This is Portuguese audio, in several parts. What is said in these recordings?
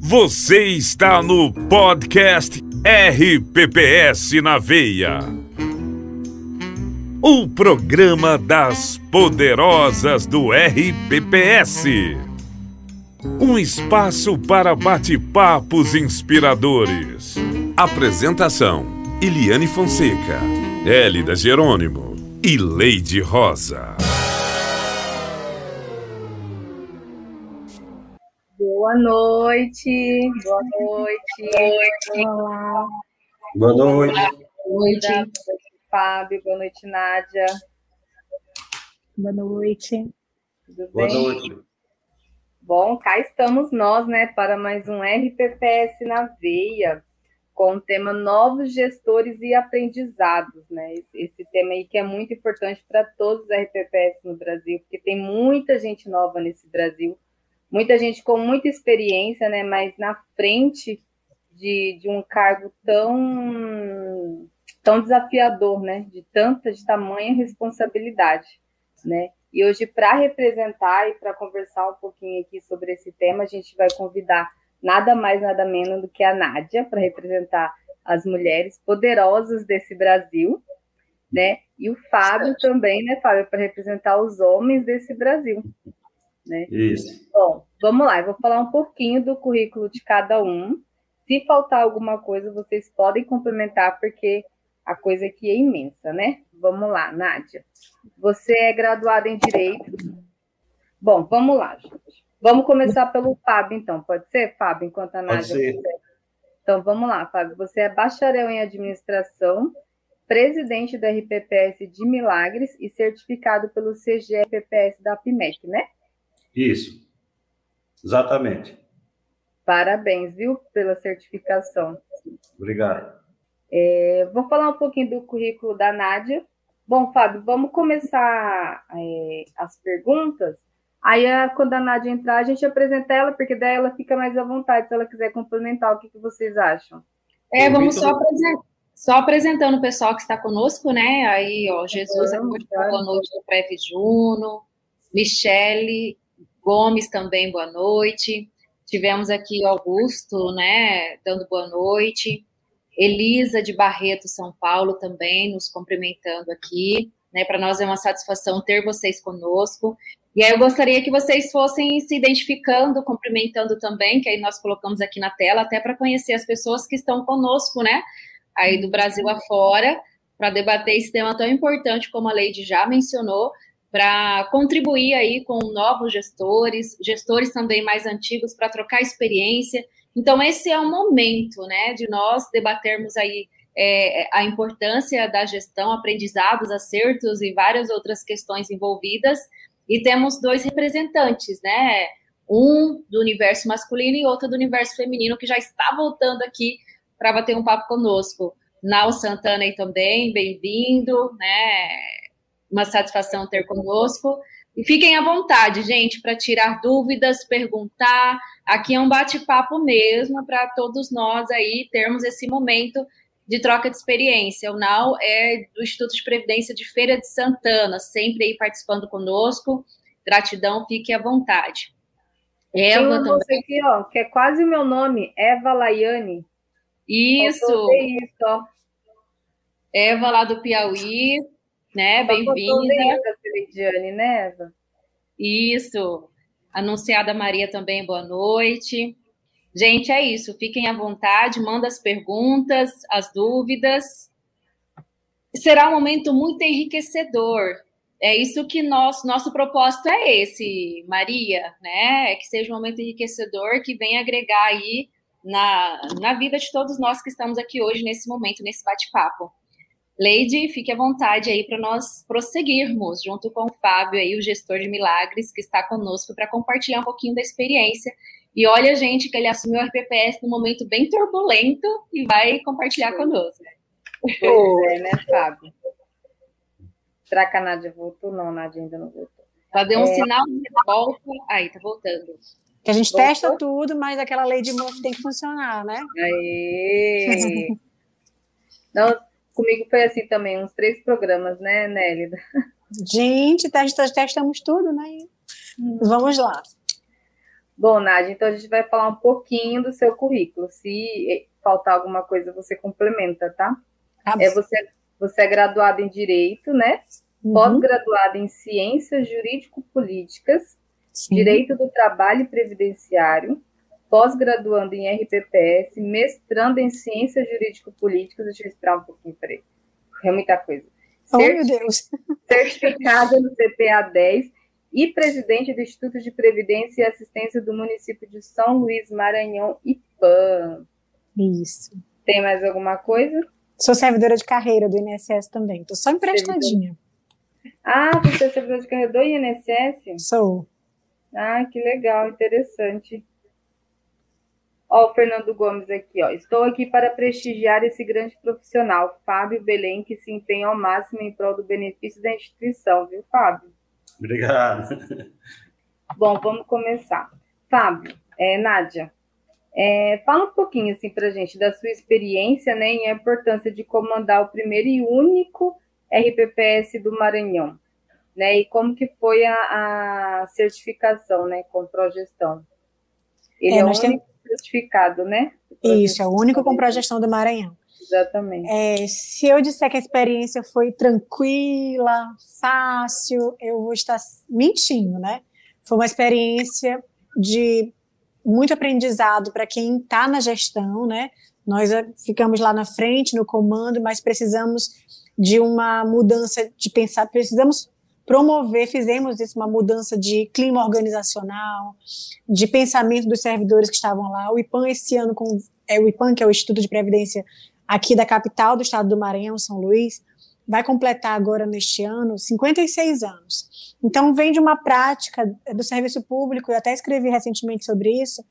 Você está no podcast RPPS na Veia. O programa das poderosas do RPPS. Um espaço para bate-papos inspiradores. Apresentação: Eliane Fonseca, Hélida Jerônimo e Leide Rosa. Boa noite, boa noite. Olá. Boa noite. Boa noite, Fábio. Boa noite, Nádia. Boa noite. Tudo Boa bem? noite. Bom, cá estamos nós, né, para mais um RPPS na veia, com o tema Novos Gestores e Aprendizados, né? Esse, esse tema aí que é muito importante para todos os RPPS no Brasil, porque tem muita gente nova nesse Brasil, muita gente com muita experiência, né, mas na frente de, de um cargo tão, tão desafiador, né, de tanta, de tamanha responsabilidade, né? E hoje, para representar e para conversar um pouquinho aqui sobre esse tema, a gente vai convidar nada mais, nada menos do que a Nádia, para representar as mulheres poderosas desse Brasil, né? E o Fábio também, né, Fábio, para representar os homens desse Brasil, né? Isso. Bom, vamos lá, eu vou falar um pouquinho do currículo de cada um. Se faltar alguma coisa, vocês podem complementar, porque a coisa aqui é imensa, né? Vamos lá, Nádia. Você é graduada em Direito. Bom, vamos lá, gente. Vamos começar pelo Fábio, então. Pode ser, Fábio, enquanto a Pode Nádia... ser. Então, vamos lá, Fábio. Você é bacharel em Administração, presidente do RPPS de Milagres e certificado pelo CGRPPS da PIMEC, né? Isso. Exatamente. Parabéns, viu, pela certificação. Obrigado. É, vou falar um pouquinho do currículo da Nádia. Bom, Fábio, vamos começar é, as perguntas. Aí, a- quando a Nádia entrar, a gente apresenta ela, porque daí ela fica mais à vontade, se ela quiser complementar, o que, que vocês acham? É, vamos só, apresen- só apresentando o pessoal que está conosco, né? Aí, ó, Jesus, Vamos, aqui, claro. boa noite do Preve Juno, Michele Gomes também, boa noite. Tivemos aqui Augusto, né, dando boa noite. Elisa de Barreto, São Paulo, também nos cumprimentando aqui. Né, Para nós é uma satisfação ter vocês conosco. E aí eu gostaria que vocês fossem se identificando, cumprimentando também, que aí nós colocamos aqui na tela, até para conhecer as pessoas que estão conosco, né? Aí do Brasil afora, para debater esse tema tão importante, como a Leide já mencionou, para contribuir aí com novos gestores, gestores também mais antigos, para trocar experiência. Então, esse é o momento, né, de nós debatermos aí é, a importância da gestão, aprendizados, acertos e várias outras questões envolvidas. E temos dois representantes, né? Um do universo masculino e outro do universo feminino, que já está voltando aqui para bater um papo conosco. Nau Santana aí também, bem-vindo, né? Uma satisfação ter conosco. E fiquem à vontade, gente, para tirar dúvidas, perguntar. Aqui é um bate-papo mesmo para todos nós aí termos esse momento de troca de experiência. O Nau é do Instituto de Previdência de Feira de Santana, sempre aí participando conosco. Gratidão, fique à vontade. Tem Eva uma também. aqui, ó, que é quase o meu nome, Eva Laiane. Isso, isso. Eva lá do Piauí, né? Bem-vinda. Celidiane, né, Eva? Isso. Anunciada Maria também, boa noite. Gente, é isso. Fiquem à vontade, manda as perguntas, as dúvidas. Será um momento muito enriquecedor. É isso que nós, nosso propósito é esse, Maria, né? É que seja um momento enriquecedor que venha agregar aí na, na vida de todos nós que estamos aqui hoje, nesse momento, nesse bate-papo. Leide, fique à vontade aí para nós prosseguirmos, junto com o Fábio aí, o gestor de milagres, que está conosco para compartilhar um pouquinho da experiência. E olha, gente, que ele assumiu o RPPS num momento bem turbulento e vai compartilhar conosco. Pois é, né, Fábio? Será que a Nádia voltou? Não, a Nádia ainda não voltou. Ela deu um sinal de volta. Aí, tá voltando. Que a gente Voltou? testa tudo, mas aquela lei de Murphy tem que funcionar, né? Aê! Não, comigo foi assim também, uns três programas, né, Nélida? Gente, testa- testamos tudo, né? Vamos lá. Bom, Nádia, então a gente vai falar um pouquinho do seu currículo. Se faltar alguma coisa, você complementa, tá? Tá É, você, você é graduado em Direito, né? Uhum. Pós-graduado em Ciências Jurídico-Políticas. Direito do Trabalho e Previdenciário, pós-graduando em RPPS, mestrando em Ciências Jurídico-Políticas. Deixa eu esperar um pouquinho, peraí. É muita coisa. Oh, Certi- meu Deus. certificada no CPA 10 e presidente do Instituto de Previdência e Assistência do município de São Luís, Maranhão, IPAM. Isso. Tem mais alguma coisa? Sou servidora de carreira do INSS também. Tô só emprestadinha. Ah, você é servidor de carreira do INSS? Sou. Ah, que legal, interessante. Ó, o Fernando Gomes aqui, ó. Estou aqui para prestigiar esse grande profissional, Fábio Belém, que se empenha ao máximo em prol do benefício da instituição, viu, Fábio? Obrigado. Bom, vamos começar. Fábio, é, Nádia, é, fala um pouquinho assim para gente da sua experiência, né, e a importância de comandar o primeiro e único RPPS do Maranhão, né, e como que foi a, a certificação, né, com progestão. Ele É, é, o nós único certificado, né? Isso, é o único com progestão do Maranhão. Exatamente. É, se eu disser que a experiência foi tranquila, fácil, eu vou estar mentindo, né? Foi uma experiência de muito aprendizado para quem está na gestão, né? Nós eh, ficamos lá na frente, no comando, mas precisamos de uma mudança de pensar, precisamos promover, fizemos isso, uma mudança de clima organizacional, de pensamento dos servidores que estavam lá. O IPAM esse ano, com, é o IPAM, que é o Instituto de Previdência aqui da capital do estado do Maranhão, São Luís, vai completar agora neste ano 56 anos. Então vem de uma prática do serviço público, eu até escrevi recentemente sobre isso,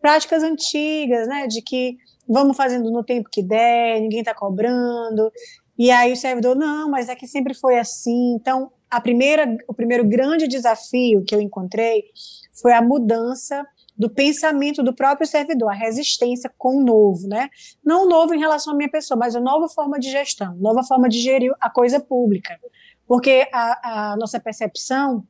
práticas antigas, né, de que vamos fazendo no tempo que der, ninguém está cobrando, e aí o servidor, não, mas é que sempre foi assim. Então, a primeira, o primeiro grande desafio que eu encontrei foi a mudança do pensamento do próprio servidor, a resistência com o novo, né? Não o novo em relação à minha pessoa, mas a nova forma de gestão, nova forma de gerir a coisa pública. Porque a, a nossa percepção,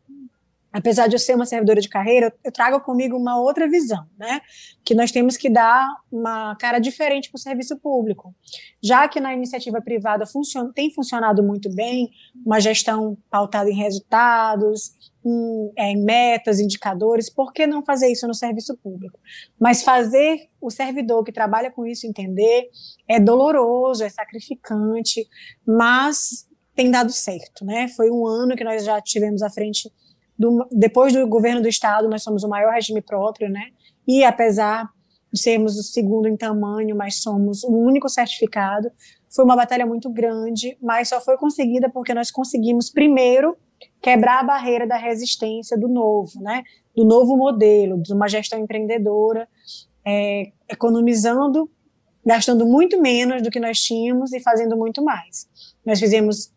apesar de eu ser uma servidora de carreira, eu trago comigo uma outra visão, né? Que nós temos que dar uma cara diferente para o serviço público. Já que na iniciativa privada funciona, tem funcionado muito bem, uma gestão pautada em resultados, em, é, em metas, indicadores, por que não fazer isso no serviço público? Mas fazer o servidor que trabalha com isso entender é doloroso, é sacrificante, mas tem dado certo, né? Foi um ano que nós já tivemos à frente do, depois do governo do estado, nós somos o maior regime próprio, né? E apesar de sermos o segundo em tamanho, mas somos o único certificado, foi uma batalha muito grande, mas só foi conseguida porque nós conseguimos primeiro quebrar a barreira da resistência do novo, né? Do novo modelo, de uma gestão empreendedora, é, economizando, gastando muito menos do que nós tínhamos e fazendo muito mais. Nós fizemos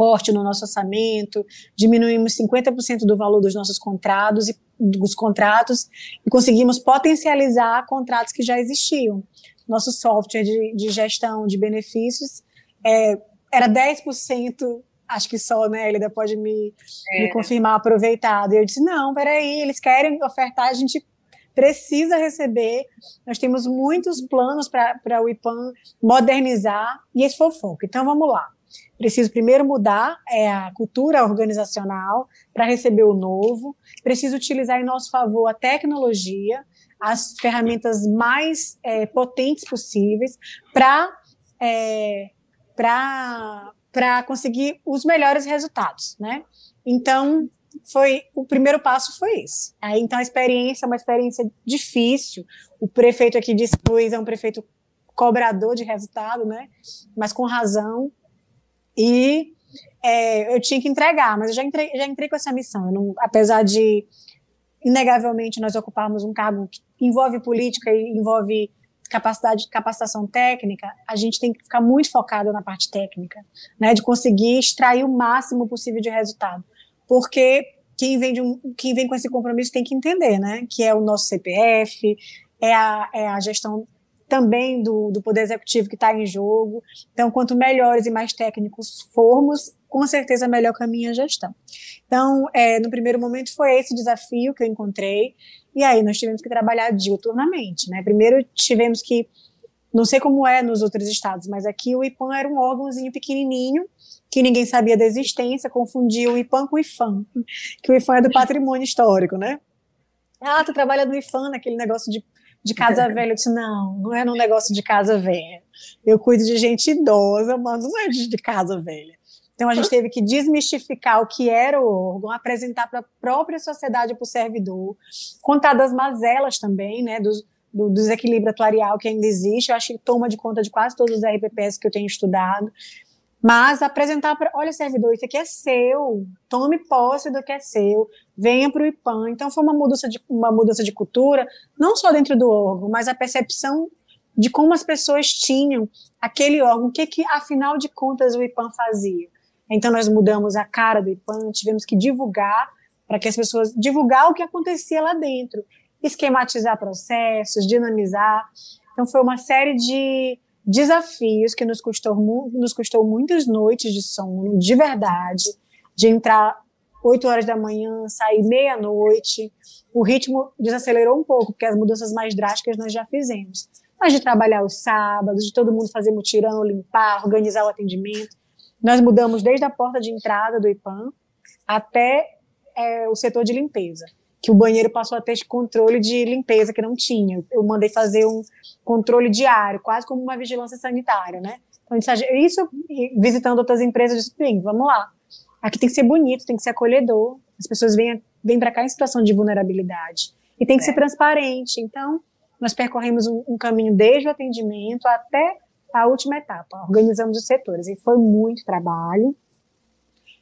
corte no nosso orçamento, diminuímos 50% do valor dos nossos contratos e dos contratos e conseguimos potencializar contratos que já existiam. Nosso software de, de gestão de benefícios é, era 10%, acho que só, né, ele pode me, é. me confirmar, aproveitado. E eu disse, não, peraí, eles querem ofertar, a gente precisa receber, nós temos muitos planos para o IPAM modernizar, e esse foi o foco. Então, vamos lá. Preciso primeiro mudar é, a cultura organizacional para receber o novo. Preciso utilizar em nosso favor a tecnologia, as ferramentas mais é, potentes possíveis para é, conseguir os melhores resultados, né? Então foi o primeiro passo foi. Aí, então a experiência é uma experiência difícil. O prefeito aqui de Luiz é um prefeito cobrador de resultado, né? Mas com razão e é, eu tinha que entregar, mas eu já entrei, já entrei com essa missão. Não, apesar de, inegavelmente, nós ocuparmos um cargo que envolve política e envolve capacidade, capacitação técnica, a gente tem que ficar muito focado na parte técnica, né, de conseguir extrair o máximo possível de resultado. Porque quem vem, de um, quem vem com esse compromisso tem que entender, né, que é o nosso CPF, é a, é a gestão também do, do Poder Executivo que está em jogo. Então, quanto melhores e mais técnicos formos, com certeza melhor caminho a gestão. Então, é, no primeiro momento foi esse desafio que eu encontrei, e aí nós tivemos que trabalhar diuturnamente, né? Primeiro tivemos que, não sei como é nos outros estados, mas aqui o IPAM era um órgãozinho pequenininho, que ninguém sabia da existência, confundia o IPAM com o IFAM, que o IFAM é do patrimônio histórico, né? Ah, tu trabalha no IFAM, naquele negócio de, de casa velha. Eu disse, não, não é num negócio de casa velha. Eu cuido de gente idosa, mas não é de, de casa velha. Então a gente teve que desmistificar o que era o órgão, apresentar para a própria sociedade, para o servidor, contar das mazelas também, né, do, do, desequilíbrio atuarial que ainda existe. Eu acho que toma de conta de quase todos os RPPs que eu tenho estudado. Mas apresentar para, olha, servidor, isso aqui é seu, tome posse do que é seu, venha para o IPAM. Então foi uma mudança, de, uma mudança de cultura, não só dentro do órgão, mas a percepção de como as pessoas tinham aquele órgão, o que, que afinal de contas o IPAM fazia. Então nós mudamos a cara do IPAM, tivemos que divulgar para que as pessoas divulgar o que acontecia lá dentro, esquematizar processos, dinamizar. Então foi uma série de desafios que nos custou, nos custou muitas noites de sono, de verdade, de entrar 8 horas da manhã, sair meia-noite. O ritmo desacelerou um pouco, porque as mudanças mais drásticas nós já fizemos. Mas de trabalhar os sábados, de todo mundo fazer mutirão, limpar, organizar o atendimento. Nós mudamos desde a porta de entrada do IPAM até é, o setor de limpeza que o banheiro passou a ter controle de limpeza que não tinha. Eu mandei fazer um controle diário, quase como uma vigilância sanitária, né? Então, isso, visitando outras empresas, eu disse, bem, vamos lá. Aqui tem que ser bonito, tem que ser acolhedor. As pessoas vêm, vêm para cá em situação de vulnerabilidade. E tem que é. ser transparente. Então, nós percorremos um, um caminho desde o atendimento até a última etapa. Organizamos os setores. E foi muito trabalho.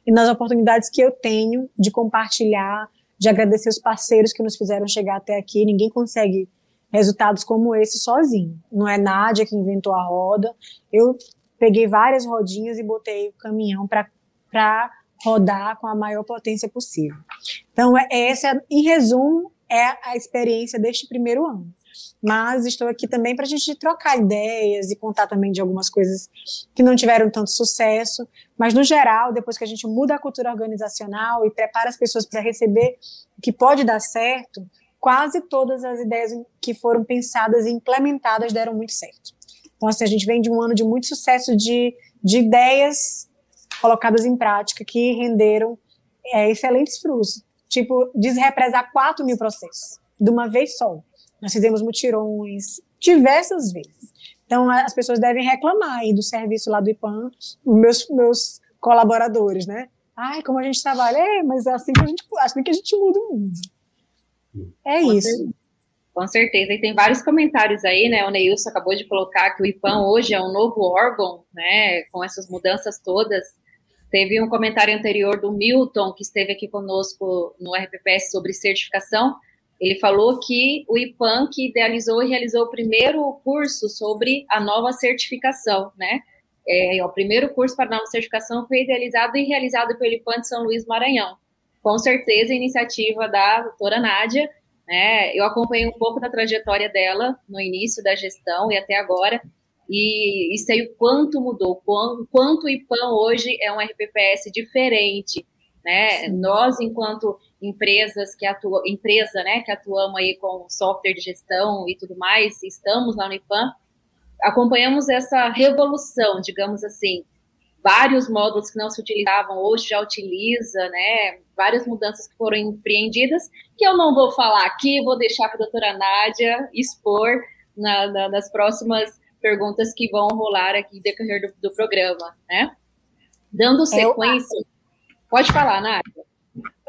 E nas oportunidades que eu tenho de compartilhar de agradecer os parceiros que nos fizeram chegar até aqui. Ninguém consegue resultados como esse sozinho. Não é Nádia que inventou a roda. Eu peguei várias rodinhas e botei o caminhão para rodar com a maior potência possível. Então, é, essa, em resumo, é a experiência deste primeiro ano. Mas estou aqui também para a gente trocar ideias e contar também de algumas coisas que não tiveram tanto sucesso, mas no geral, depois que a gente muda a cultura organizacional e prepara as pessoas para receber o que pode dar certo, quase todas as ideias que foram pensadas e implementadas deram muito certo. Então, assim, a gente vem de um ano de muito sucesso de, de ideias colocadas em prática que renderam é, excelentes frutos, tipo, desrepresar 4 mil processos de uma vez só. Nós fizemos mutirões diversas vezes. Então, as pessoas devem reclamar aí do serviço lá do IPAM, meus, meus colaboradores, né? Ai, como a gente trabalha. É, mas é assim que a gente, assim que a gente muda o mundo. É Com isso. Certeza. Com certeza. E tem vários comentários aí, né? O Neilson acabou de colocar que o IPAM hoje é um novo órgão, né? Com essas mudanças todas. Teve um comentário anterior do Milton, que esteve aqui conosco no RPPS sobre certificação. Ele falou que o IPAN que idealizou e realizou o primeiro curso sobre a nova certificação, né? É, o primeiro curso para a nova certificação foi idealizado e realizado pelo IPAN de São Luís Maranhão. Com certeza, iniciativa da doutora Nádia, né? Eu acompanhei um pouco da trajetória dela no início da gestão e até agora, e, e sei o quanto mudou, quanto, quanto o IPAN hoje é um RPPS diferente, né? Nós, enquanto empresas que atuam, empresa, né, que atuamos aí com software de gestão e tudo mais, estamos lá no IPAM, acompanhamos essa revolução, digamos assim, vários módulos que não se utilizavam, hoje já utiliza, né, várias mudanças que foram empreendidas, que eu não vou falar aqui, vou deixar para a doutora Nádia expor na, na, nas próximas perguntas que vão rolar aqui decorrer do, do programa, né. Dando sequência... Eu... Pode falar, Nádia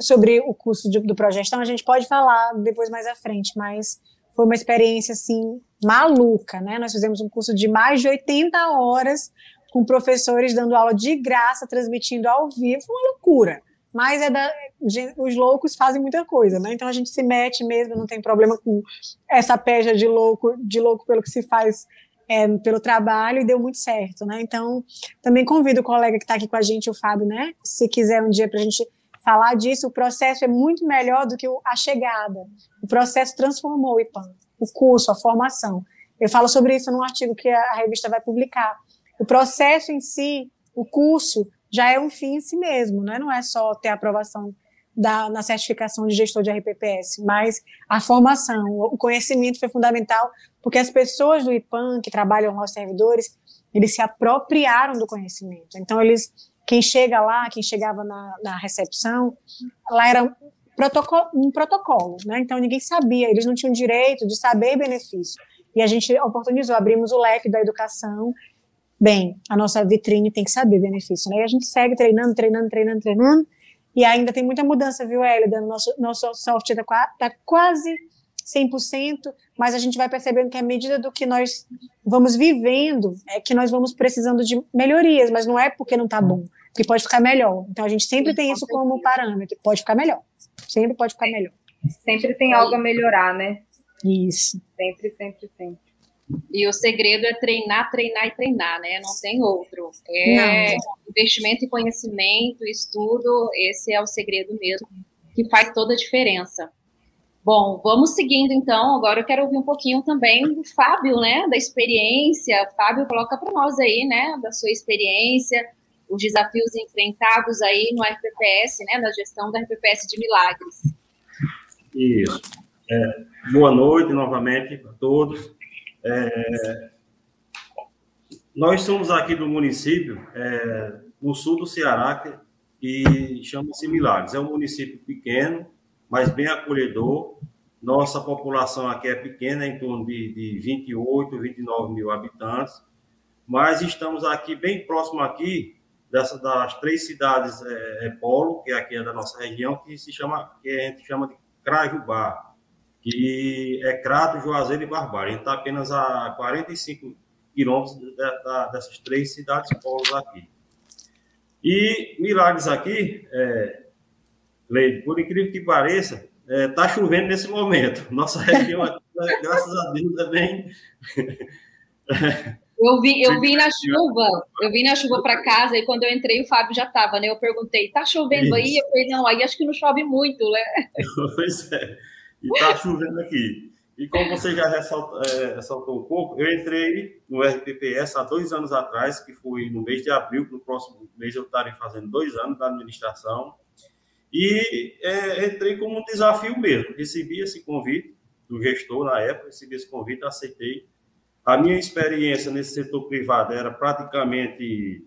sobre o curso de, do Progestão, a gente pode falar depois mais à frente, mas foi uma experiência, assim, maluca, né? Nós fizemos um curso de mais de 80 horas com professores dando aula de graça, transmitindo ao vivo, uma loucura. Mas é da, os loucos fazem muita coisa, né? Então a gente se mete mesmo, não tem problema com essa peja de louco, de louco pelo que se faz é, pelo trabalho e deu muito certo, né? Então também convido o colega que está aqui com a gente, o Fábio, né? Se quiser um dia para a gente falar disso, o processo é muito melhor do que a chegada. O processo transformou o IPAM, o curso, a formação. Eu falo sobre isso num artigo que a revista vai publicar. O processo em si, o curso, já é um fim em si mesmo, né? não é só ter aprovação da, na certificação de gestor de RPPS, mas a formação, o conhecimento foi fundamental, porque as pessoas do IPAM que trabalham lá, os servidores, eles se apropriaram do conhecimento. Então, eles, quem chega lá, quem chegava na, na recepção, lá era protocolo, um protocolo, né? Então, ninguém sabia, eles não tinham direito de saber benefício. E a gente oportunizou, abrimos o leque da educação. Bem, a nossa vitrine tem que saber benefício, né? E a gente segue treinando, treinando, treinando, treinando, e ainda tem muita mudança, viu, Hélida? Nosso, nosso software está tá quase 100%, mas a gente vai percebendo que à medida do que nós vamos vivendo, é que nós vamos precisando de melhorias, mas não é porque não está bom, porque pode ficar melhor. Então a gente sempre tem isso como parâmetro, pode ficar melhor, sempre pode ficar melhor. Sempre tem algo a melhorar, né? Isso. Sempre, sempre, sempre. E o segredo é treinar, treinar e treinar, né? Não tem outro. É Não. investimento em conhecimento, estudo, esse é o segredo mesmo, que faz toda a diferença. Bom, vamos seguindo então. Agora eu quero ouvir um pouquinho também do Fábio, né? Da experiência. Fábio, coloca para nós aí, né? Da sua experiência, os desafios enfrentados aí no RPPS, né? Na gestão da RPPS de Milagres. Isso. É, boa noite novamente para todos. É, nós somos aqui do município, é, no sul do Ceará, que chama-se Milagres. É um município pequeno, mas bem acolhedor. Nossa população aqui é pequena, em torno de, de 28, 29 mil habitantes, mas estamos aqui bem próximo aqui dessa, das três cidades é, é, polo, que aqui é da nossa região, que se chama, que a gente chama de Crajubá que é Crato, Juazeiro e Barbário. A gente está apenas a 45 quilômetros dessas três cidades polos aqui. E Milagres aqui, é, Leide, por incrível que pareça, está é, tá chovendo nesse momento. Nossa região aqui, graças a Deus, é bem... Eu vi, eu vi na chuva, eu vim na chuva para casa e quando eu entrei o Fábio já estava, né? Eu perguntei, tá chovendo Isso. aí? Eu falei, não, aí acho que não chove muito, né? Pois é e está chovendo aqui. E como você já ressaltou, é, ressaltou um pouco, eu entrei no RPPS há dois anos atrás, que foi no mês de abril, no próximo mês eu estarei fazendo dois anos da administração, e é, entrei como um desafio mesmo. Recebi esse convite do gestor na época, recebi esse convite, aceitei. A minha experiência nesse setor privado era praticamente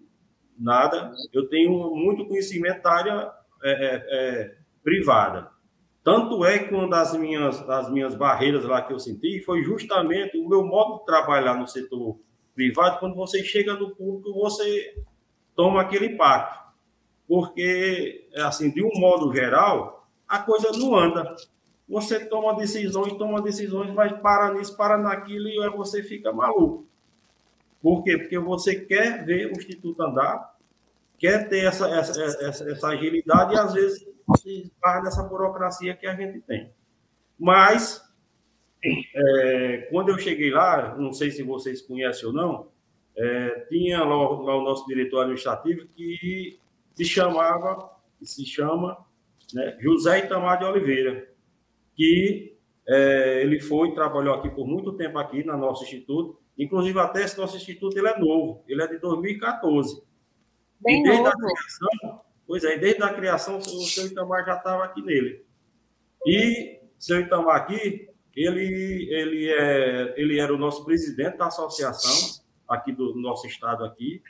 nada. Eu tenho muito conhecimento da área é, é, é privada. Tanto é que uma das minhas, das minhas barreiras lá que eu senti foi justamente o meu modo de trabalhar no setor privado. Quando você chega no público, você toma aquele impacto. Porque, assim, de um modo geral, a coisa não anda. Você toma decisões, toma decisões, vai para nisso, para naquilo, e você fica maluco. Por quê? Porque você quer ver o Instituto andar, quer ter essa, essa, essa, essa agilidade, e às vezes esbarra nessa burocracia que a gente tem. Mas, é, quando eu cheguei lá, não sei se vocês conhecem ou não, é, tinha lá, lá, o nosso diretor administrativo que se chamava, se chama né, José Itamar de Oliveira, que é, ele foi trabalhou aqui por muito tempo aqui no nosso instituto, inclusive até esse nosso instituto ele é novo, ele é de 2014. Bem e desde novo. a criação, Pois é, desde a criação, o seu Itamar já estava aqui nele. E seu Itamar aqui, ele, ele, é, ele era o nosso presidente da associação aqui do nosso estado aqui,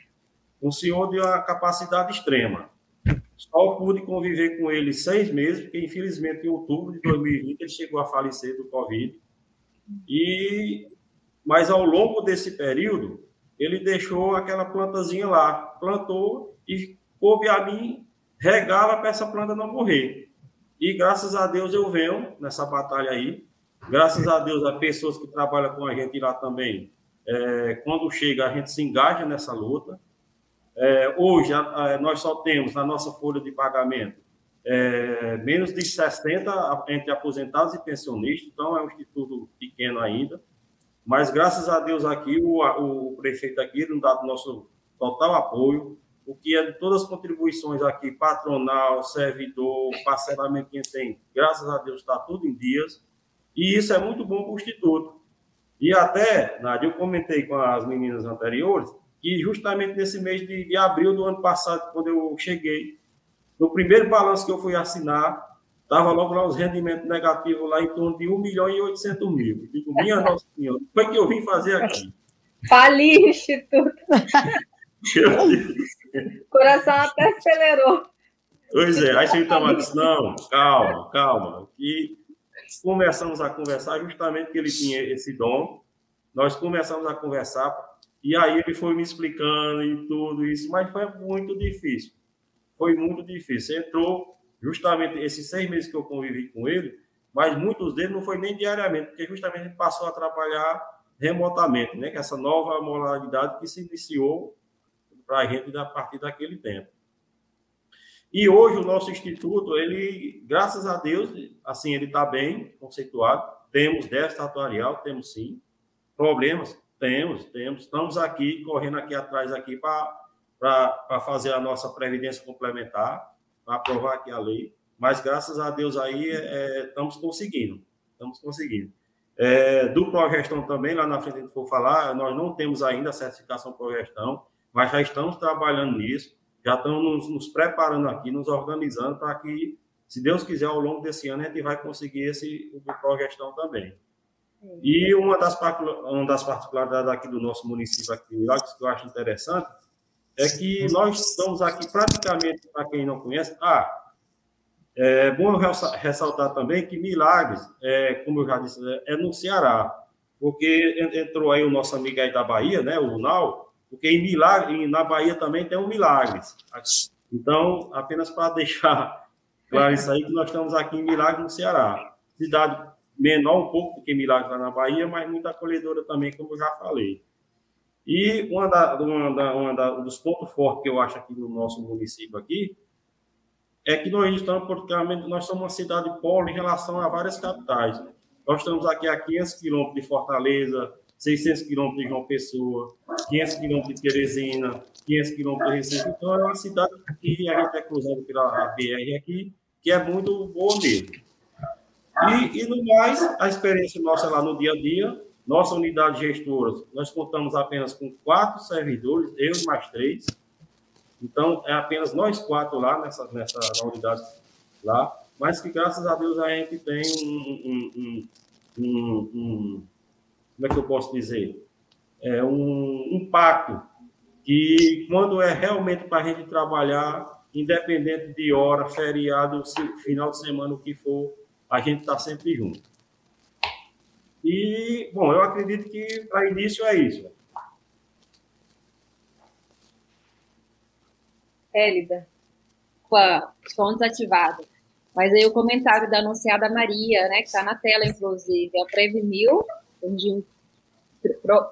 um senhor de uma capacidade extrema. Só pude conviver com ele seis meses, porque infelizmente em outubro de 2020 ele chegou a falecer do Covid. E, mas ao longo desse período, ele deixou aquela plantazinha lá, plantou e coube a mim regava para essa planta não morrer. E graças a Deus eu venho nessa batalha aí. Graças a Deus, as pessoas que trabalham com a gente lá também, é, quando chega, a gente se engaja nessa luta. É, hoje, a, a, nós só temos na nossa folha de pagamento é, menos de 60 entre aposentados e pensionistas, então é um instituto pequeno ainda. Mas graças a Deus aqui, o, o prefeito aqui nos dá nosso total apoio o que é de todas as contribuições aqui, patronal, servidor, parcelamento que tem, graças a Deus está tudo em dias, e isso é muito bom para o Instituto. E até, Nádia, eu comentei com as meninas anteriores, que justamente nesse mês de, de abril do ano passado, quando eu cheguei, no primeiro balanço que eu fui assinar, estava logo lá os rendimentos negativos lá em torno de 1 milhão e 800 mil. Digo, minha Nossa Senhora, o que é eu vim fazer aqui? Falir Instituto. o coração até acelerou. Pois é, aí você estava disse, não, calma, calma. E começamos a conversar justamente que ele tinha esse dom. Nós começamos a conversar e aí ele foi me explicando e tudo isso, mas foi muito difícil. Foi muito difícil. Entrou justamente esses seis meses que eu convivi com ele, mas muitos deles não foi nem diariamente, porque justamente ele passou a trabalhar remotamente, né? Que essa nova modalidade que se iniciou para a gente a partir daquele tempo. E hoje o nosso instituto, ele, graças a Deus, assim, ele está bem conceituado. Temos déficit atuarial, temos sim. Problemas, temos, temos. Estamos aqui, correndo aqui atrás aqui para fazer a nossa previdência complementar, para aprovar aqui a lei. Mas graças a Deus aí é, estamos conseguindo, estamos conseguindo. É, do Progestão também, lá na frente a gente for falar, nós não temos ainda a certificação Progestão, mas já estamos trabalhando nisso, já estamos nos, preparando aqui, nos organizando para que, se Deus quiser, ao longo desse ano a gente vai conseguir esse o Progestão também. E uma das, uma das particularidades aqui do nosso município aqui que eu acho interessante, é que nós estamos aqui praticamente, para quem não conhece, ah, é bom ressaltar também que Milagres, é, como eu já disse, é no Ceará, porque entrou aí o nosso amigo aí da Bahia, né, o Nau, porque em Milagres, na Bahia também tem um Milagres. Então, apenas para deixar claro isso aí, que nós estamos aqui em Milagres, no Ceará. Cidade menor um pouco do que Milagres lá na Bahia, mas muito acolhedora também, como eu já falei. E uma, da, uma, da, uma da, um dos pontos fortes que eu acho aqui no nosso município aqui é que nós estamos, praticamente, nós somos uma cidade polo em relação a várias capitais. Nós estamos aqui a 500 quilômetros de Fortaleza, 600 quilômetros de João Pessoa, 500 quilômetros de Teresina, 500 quilômetros de Recife. Então, é uma cidade que a gente é cruzado pela BR aqui, que é muito boa mesmo. E, e no mais, a experiência nossa lá no dia a dia, nossa unidade gestora, nós contamos apenas com quatro servidores, eu mais três, então, é apenas nós quatro lá nessa, nessa unidade lá, mas que graças a Deus a gente tem um, um, um, um como é que eu posso dizer? É um, um pacto que quando é realmente para a gente trabalhar, independente de hora, feriado, final de semana, o que for, a gente está sempre junto. E, bom, eu acredito que para início é isso. Hélida. Com a som. Mas aí o comentário da anunciada Maria, né, que está na tela, inclusive, é o De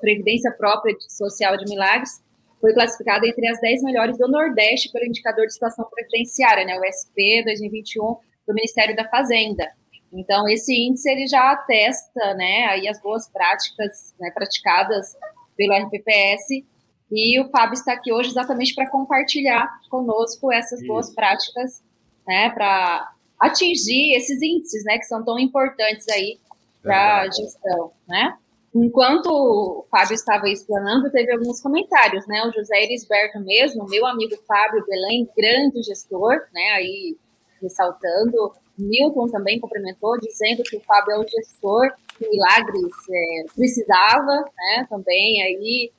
Previdência Própria Social de Milagres, foi classificada entre as 10 melhores do Nordeste pelo indicador de situação previdenciária, né, o SP 2021 do Ministério da Fazenda. Então, esse índice ele já atesta né, aí as boas práticas né, praticadas pelo RPPS e o Fábio está aqui hoje exatamente para compartilhar conosco essas Isso. boas práticas, né, para atingir esses índices, né, que são tão importantes aí para a gestão, né? Enquanto o Fábio estava explanando, teve alguns comentários, né? O José Erisberto mesmo, meu amigo Fábio Belém, grande gestor, né? Aí ressaltando. Milton também complementou, dizendo que o Fábio é o gestor que Milagres é, precisava, né? Também aí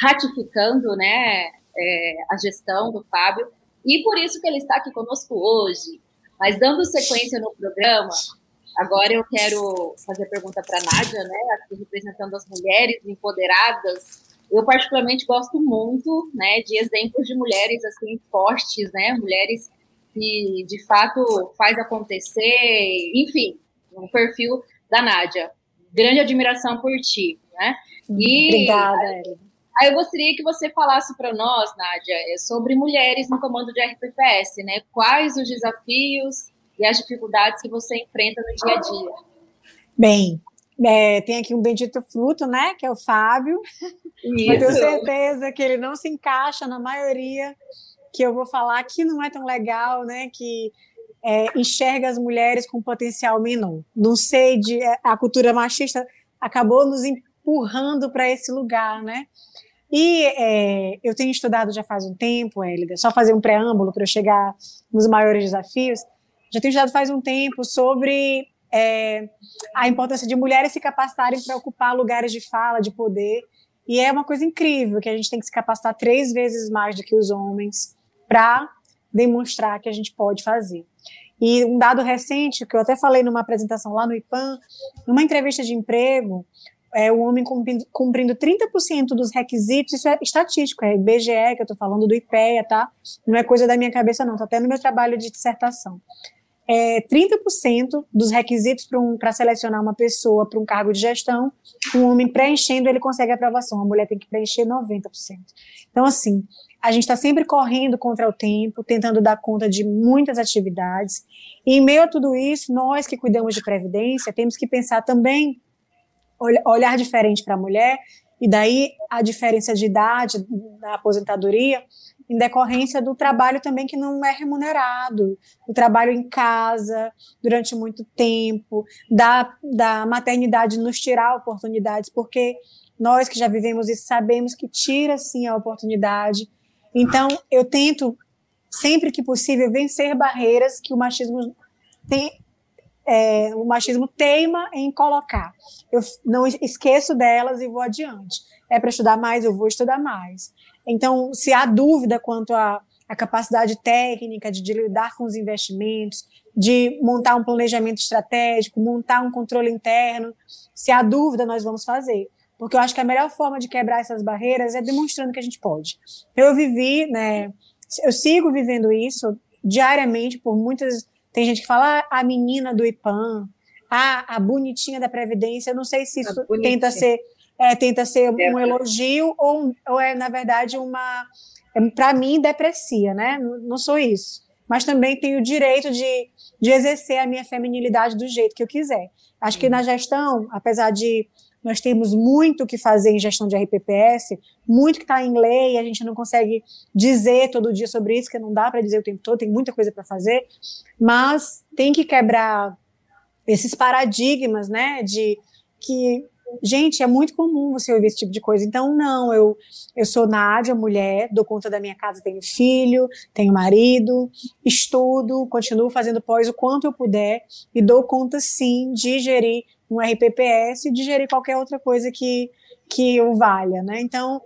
ratificando né, é, a gestão do Fábio, e por isso que ele está aqui conosco hoje. Mas dando sequência no programa, agora eu quero fazer a pergunta para a Nádia, né, aqui representando as mulheres empoderadas. Eu particularmente gosto muito né, de exemplos de mulheres assim fortes, né, mulheres que de fato faz acontecer, enfim, o perfil da Nádia. Grande admiração por ti, né? E, Obrigada, Aí eu gostaria que você falasse para nós, Nádia, é, sobre mulheres no comando de RPPS, né? Quais os desafios e as dificuldades que você enfrenta no dia a dia? Bem, é, tem aqui um bendito fruto, né? Que é o Fábio. Isso. Eu tenho certeza que ele não se encaixa na maioria que eu vou falar que não é tão legal, né? Que é, enxerga as mulheres com potencial menor. Não sei de é, a cultura machista acabou nos empurrando para esse lugar, né? E é, eu tenho estudado já faz um tempo, Hélida, só fazer um preâmbulo para eu chegar nos maiores desafios. Já tenho estudado faz um tempo sobre é, a importância de mulheres se capacitarem para ocupar lugares de fala, de poder. E é uma coisa incrível que a gente tem que se capacitar três vezes mais do que os homens para demonstrar que a gente pode fazer. E um dado recente, que eu até falei numa apresentação lá no IPAM, numa entrevista de emprego, é, o homem cumprindo, cumprindo 30% dos requisitos, isso é estatístico, é IBGE, que eu estou falando do IPEA, tá? Não é coisa da minha cabeça, não, está até no meu trabalho de dissertação. É, 30% dos requisitos para um, selecionar uma pessoa para um cargo de gestão, um homem preenchendo, ele consegue aprovação, a mulher tem que preencher 90%. Então, assim, a gente está sempre correndo contra o tempo, tentando dar conta de muitas atividades, e em meio a tudo isso, nós que cuidamos de previdência, temos que pensar também olhar diferente para a mulher, e daí a diferença de idade na aposentadoria, em decorrência do trabalho também que não é remunerado, o trabalho em casa durante muito tempo, da, da maternidade nos tirar oportunidades, porque nós que já vivemos isso sabemos que tira sim a oportunidade. Então, eu tento, sempre que possível, vencer barreiras que o machismo tem, é, o machismo teima em colocar. Eu não esqueço delas e vou adiante. É para estudar mais, eu vou estudar mais. Então, se há dúvida quanto à, à capacidade técnica de, de lidar com os investimentos, de montar um planejamento estratégico, montar um controle interno, se há dúvida, nós vamos fazer. Porque eu acho que a melhor forma de quebrar essas barreiras é demonstrando que a gente pode. Eu vivi, né, eu sigo vivendo isso diariamente por muitas tem gente que fala ah, a menina do IPAM, ah, a bonitinha da Previdência. Eu não sei se isso tenta ser, é, tenta ser um elogio ou, ou é, na verdade, uma. É, Para mim, deprecia, né? Não, sou isso. Mas também tenho o direito de, de exercer a minha feminilidade do jeito que eu quiser. Acho que na gestão, apesar de nós temos muito o que fazer em gestão de RPPS, muito que está em lei, a gente não consegue dizer todo dia sobre isso, que não dá para dizer o tempo todo, tem muita coisa para fazer, mas tem que quebrar esses paradigmas, né, de que gente, é muito comum você ouvir esse tipo de coisa. Então, não, eu, eu sou Nádia, mulher, dou conta da minha casa, tenho filho, tenho marido, estudo, continuo fazendo pós o quanto eu puder e dou conta, sim, de gerir um RPPS e de gerir qualquer outra coisa que, que o valha, né? Então,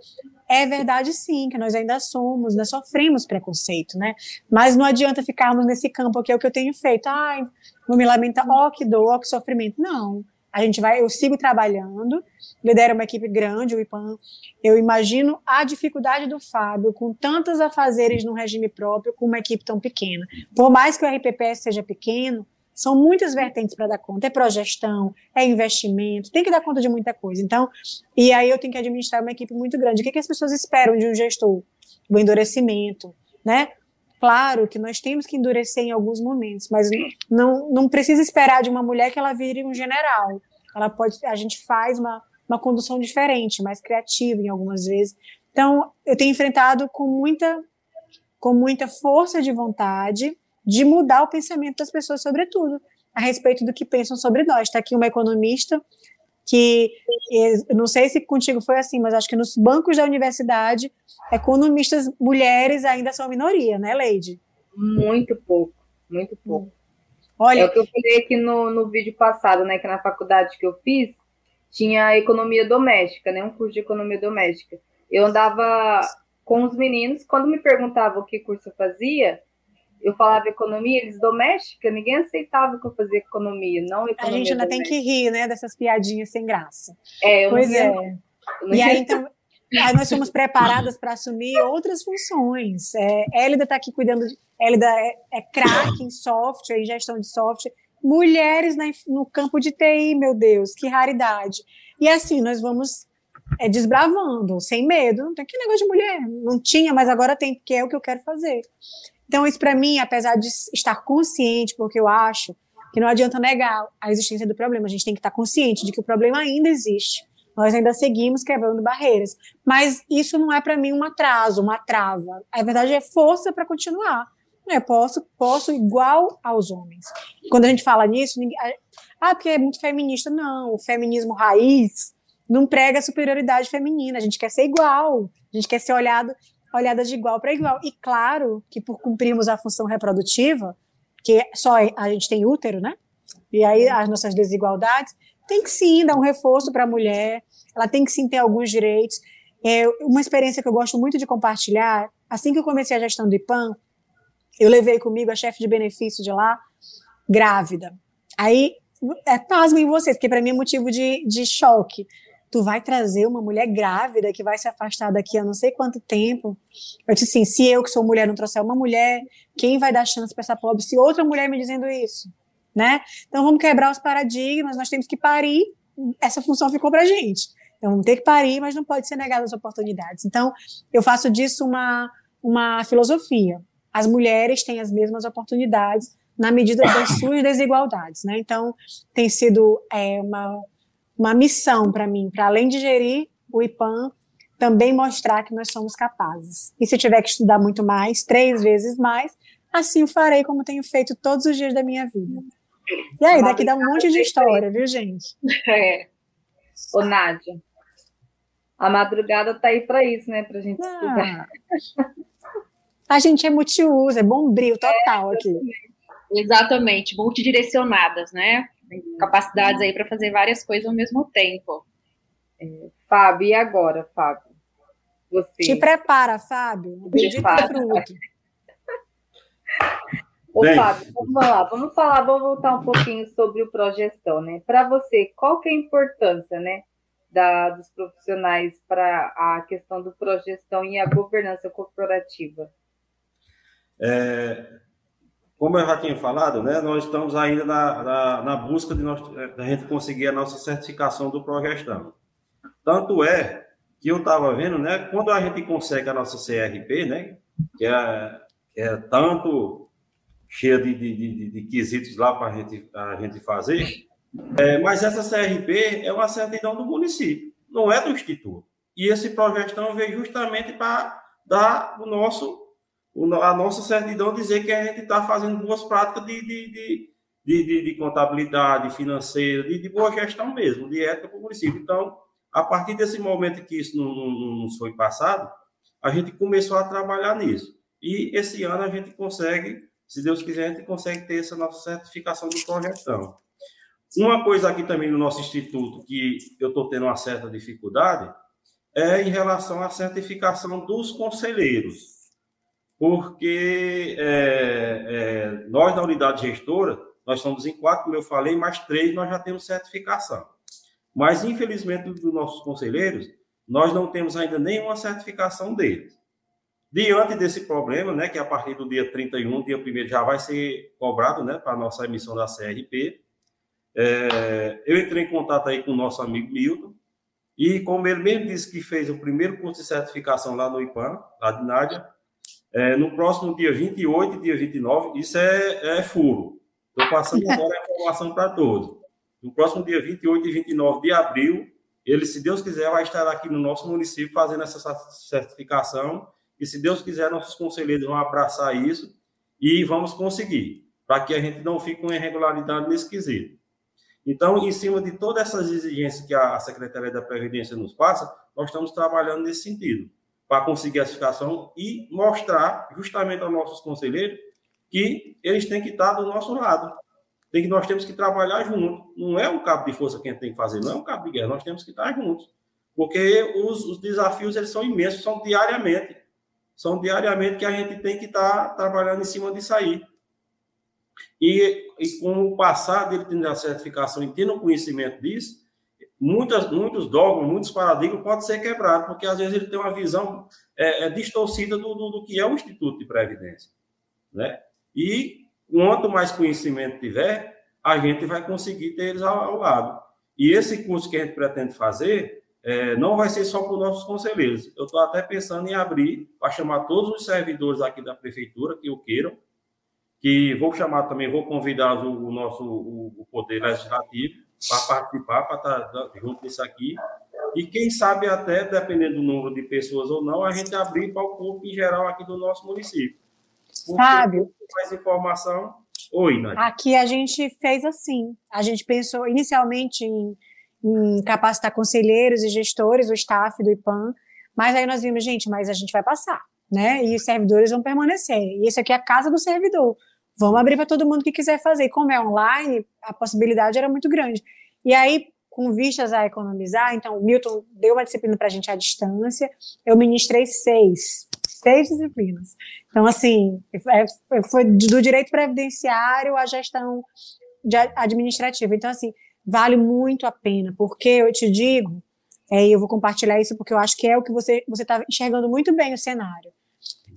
é verdade sim que nós ainda somos, nós sofremos preconceito, né? Mas não adianta ficarmos nesse campo que é o que eu tenho feito. Ai, vou me lamentar, ó que dor, ó que sofrimento. Não, a gente vai, eu sigo trabalhando, lidero uma equipe grande, o IPAM. Eu imagino a dificuldade do Fábio com tantos afazeres no regime próprio, com uma equipe tão pequena. Por mais que o RPPS seja pequeno, são muitas vertentes para dar conta. É progestão, é investimento, tem que dar conta de muita coisa. Então, e aí eu tenho que administrar uma equipe muito grande. O que, que as pessoas esperam de um gestor? O endurecimento, né? Claro que nós temos que endurecer em alguns momentos, mas não, não precisa esperar de uma mulher que ela vire um general. Ela pode, a gente faz uma, uma condução diferente, mais criativa em algumas vezes. Então, eu tenho enfrentado com muita, com muita força de vontade, de mudar o pensamento das pessoas sobre tudo, a respeito do que pensam sobre nós. Está aqui uma economista que, não sei se contigo foi assim, mas acho que nos bancos da universidade, economistas mulheres ainda são minoria, né, Leide? Muito pouco, muito pouco. Olha, é o que eu falei aqui no, no vídeo passado, né, que na faculdade que eu fiz, tinha economia doméstica, né, um curso de economia doméstica. Eu andava com os meninos, quando me perguntavam o que curso eu fazia, eu falava economia, eles doméstica, ninguém aceitava que eu fazia economia, não economia. A gente ainda doméstica. tem que rir, né, dessas piadinhas sem graça. É, eu pois é. E aí, então, aí nós fomos preparadas para assumir outras funções. É, Hélida está aqui cuidando, de, Hélida é, é craque em software, em gestão de software. Mulheres na, no campo de TI, meu Deus, que raridade. E assim, nós vamos é, desbravando, sem medo. Não tem que negócio de mulher. Não tinha, mas agora tem, porque é o que eu quero fazer. Então, isso para mim, apesar de estar consciente, porque eu acho que não adianta negar a existência do problema, a gente tem que estar consciente de que o problema ainda existe. Nós ainda seguimos quebrando barreiras. Mas isso não é para mim um atraso, uma trava. A verdade é força para continuar. Eu é, posso, posso igual aos homens. Quando a gente fala nisso, ninguém, ah, porque é muito feminista. Não, o feminismo raiz não prega superioridade feminina, a gente quer ser igual, a gente quer ser olhado, olhada de igual para igual. E claro que por cumprirmos a função reprodutiva, que só a gente tem útero, né? E aí as nossas desigualdades, tem que sim dar um reforço para a mulher, ela tem que sim ter alguns direitos. É, uma experiência que eu gosto muito de compartilhar, assim que eu comecei a gestão do IPAM, eu levei comigo a chefe de benefício de lá, grávida. Aí, é pasmo em vocês, porque para mim é motivo de, de choque. Tu vai trazer uma mulher grávida que vai se afastar daqui a não sei quanto tempo. Eu disse assim: se eu, que sou mulher, não trouxer uma mulher, quem vai dar chance para essa pobre se outra mulher me dizendo isso? Né? Então vamos quebrar os paradigmas, nós temos que parir. Essa função ficou para gente. Então, vamos ter que parir, mas não pode ser negado as oportunidades. Então, eu faço disso uma, uma filosofia. As mulheres têm as mesmas oportunidades na medida das suas desigualdades, né? Então, tem sido é, uma, uma missão para mim, para além de gerir o IPAM, também mostrar que nós somos capazes. E se tiver que estudar muito mais, três vezes mais, assim o farei como tenho feito todos os dias da minha vida. E aí, daqui dá um monte de história, viu, gente? É. Ô, Nádia, a madrugada tá aí para isso, né? Para gente ah. estudar. A gente é multiuso, é bombril total é, aqui. Exatamente, multidirecionadas, né? Tem capacidades aí para fazer várias coisas ao mesmo tempo. É, Fábio, e agora, Fábio? Você. Te prepara, Fábio. O bendito fruto. Ô, Bem, Fábio, vamos lá, vamos falar, vamos voltar um pouquinho sobre o Progestão, né? Para você, qual que é a importância, né? da, dos profissionais para a questão do progestão e a governança corporativa? É, como eu já tinha falado, né, nós estamos ainda na, na, na busca de nós, a gente conseguir a nossa certificação do progestão. Tanto é que eu estava vendo, né, quando a gente consegue a nossa CRP, né, que é, que é tanto cheia de, de, de, de quesitos lá para gente, a gente fazer, é, mas essa CRP é uma certidão do município, não é do Instituto. E esse progestão veio justamente para dar o nosso, a nossa certidão, dizer que a gente está fazendo boas práticas de, de, de, de, de contabilidade financeira, de, de, boa gestão mesmo, de ética para o município. Então, a partir desse momento que isso não, não foi passado, a gente começou a trabalhar nisso. E esse ano a gente consegue, se Deus quiser, a gente consegue ter essa nossa certificação do progestão. Uma coisa aqui também no nosso instituto que eu estou tendo uma certa dificuldade é em relação à certificação dos conselheiros, porque é, é, nós da unidade gestora, nós somos em quatro, como eu falei, mais três nós já temos certificação. Mas, infelizmente, dos nossos conselheiros, nós não temos ainda nenhuma certificação deles. Diante desse problema, né, que a partir do dia 31, dia 1 já vai ser cobrado né, para a nossa emissão da CRP, é, eu entrei em contato aí com o nosso amigo Milton, e como ele mesmo disse que fez o primeiro curso de certificação lá no IPAM, lá de Nádia, é, no próximo dia 28 e dia 29, isso é, é furo. Estou passando agora a informação para todos. No próximo dia 28 e 29 de abril, ele, se Deus quiser, vai estar aqui no nosso município fazendo essa certificação. E se Deus quiser, nossos conselheiros vão abraçar isso e vamos conseguir, para que a gente não fique com irregularidade nesse quesito. Então, em cima de todas essas exigências que a Secretaria da Previdência nos passa, nós estamos trabalhando nesse sentido, para conseguir a certificação e mostrar justamente aos nossos conselheiros que eles têm que estar do nosso lado. Tem que, nós temos que trabalhar junto. Não é um cabo de força que a gente tem que fazer, não é um cabo de guerra, nós temos que estar juntos. Porque os, os desafios eles são imensos, são diariamente. São diariamente que a gente tem que estar trabalhando em cima disso aí. E, e com o passado ele tendo a certificação e tendo conhecimento disso, muitas, muitos dogmas, muitos paradigmas podem ser quebrados, porque às vezes ele tem uma visão é, é distorcida do, do, do, que é o Instituto de Previdência. Né? E quanto mais conhecimento tiver, a gente vai conseguir ter eles ao, ao lado. E esse curso que a gente pretende fazer é, não vai ser só para os nossos conselheiros. Eu estou até pensando em abrir para chamar todos os servidores aqui da prefeitura que o queiram, que vou chamar também, vou convidar o, o nosso o, o, Poder Legislativo para participar, para estar tá junto nisso aqui. E quem sabe até, dependendo do número de pessoas ou não, a gente abrir para o público em geral aqui do nosso município. Fábio. Mais informação. Oi, Nath. Aqui a gente fez assim. A gente pensou inicialmente em, em capacitar conselheiros e gestores, o staff do IPAM, mas aí nós vimos, gente, mas a gente vai passar, né? E os servidores vão permanecer. E isso aqui é a casa do servidor. Vamos abrir para todo mundo que quiser fazer. E como é online, a possibilidade era muito grande. E aí, com vistas a economizar, então o Milton deu uma disciplina para a gente à distância, eu ministrei seis, seis disciplinas. Então, assim, é, foi do direito previdenciário à gestão administrativa. Então, assim, vale muito a pena, porque eu te digo, é, eu vou compartilhar isso porque eu acho que é o que você está enxergando muito bem o cenário.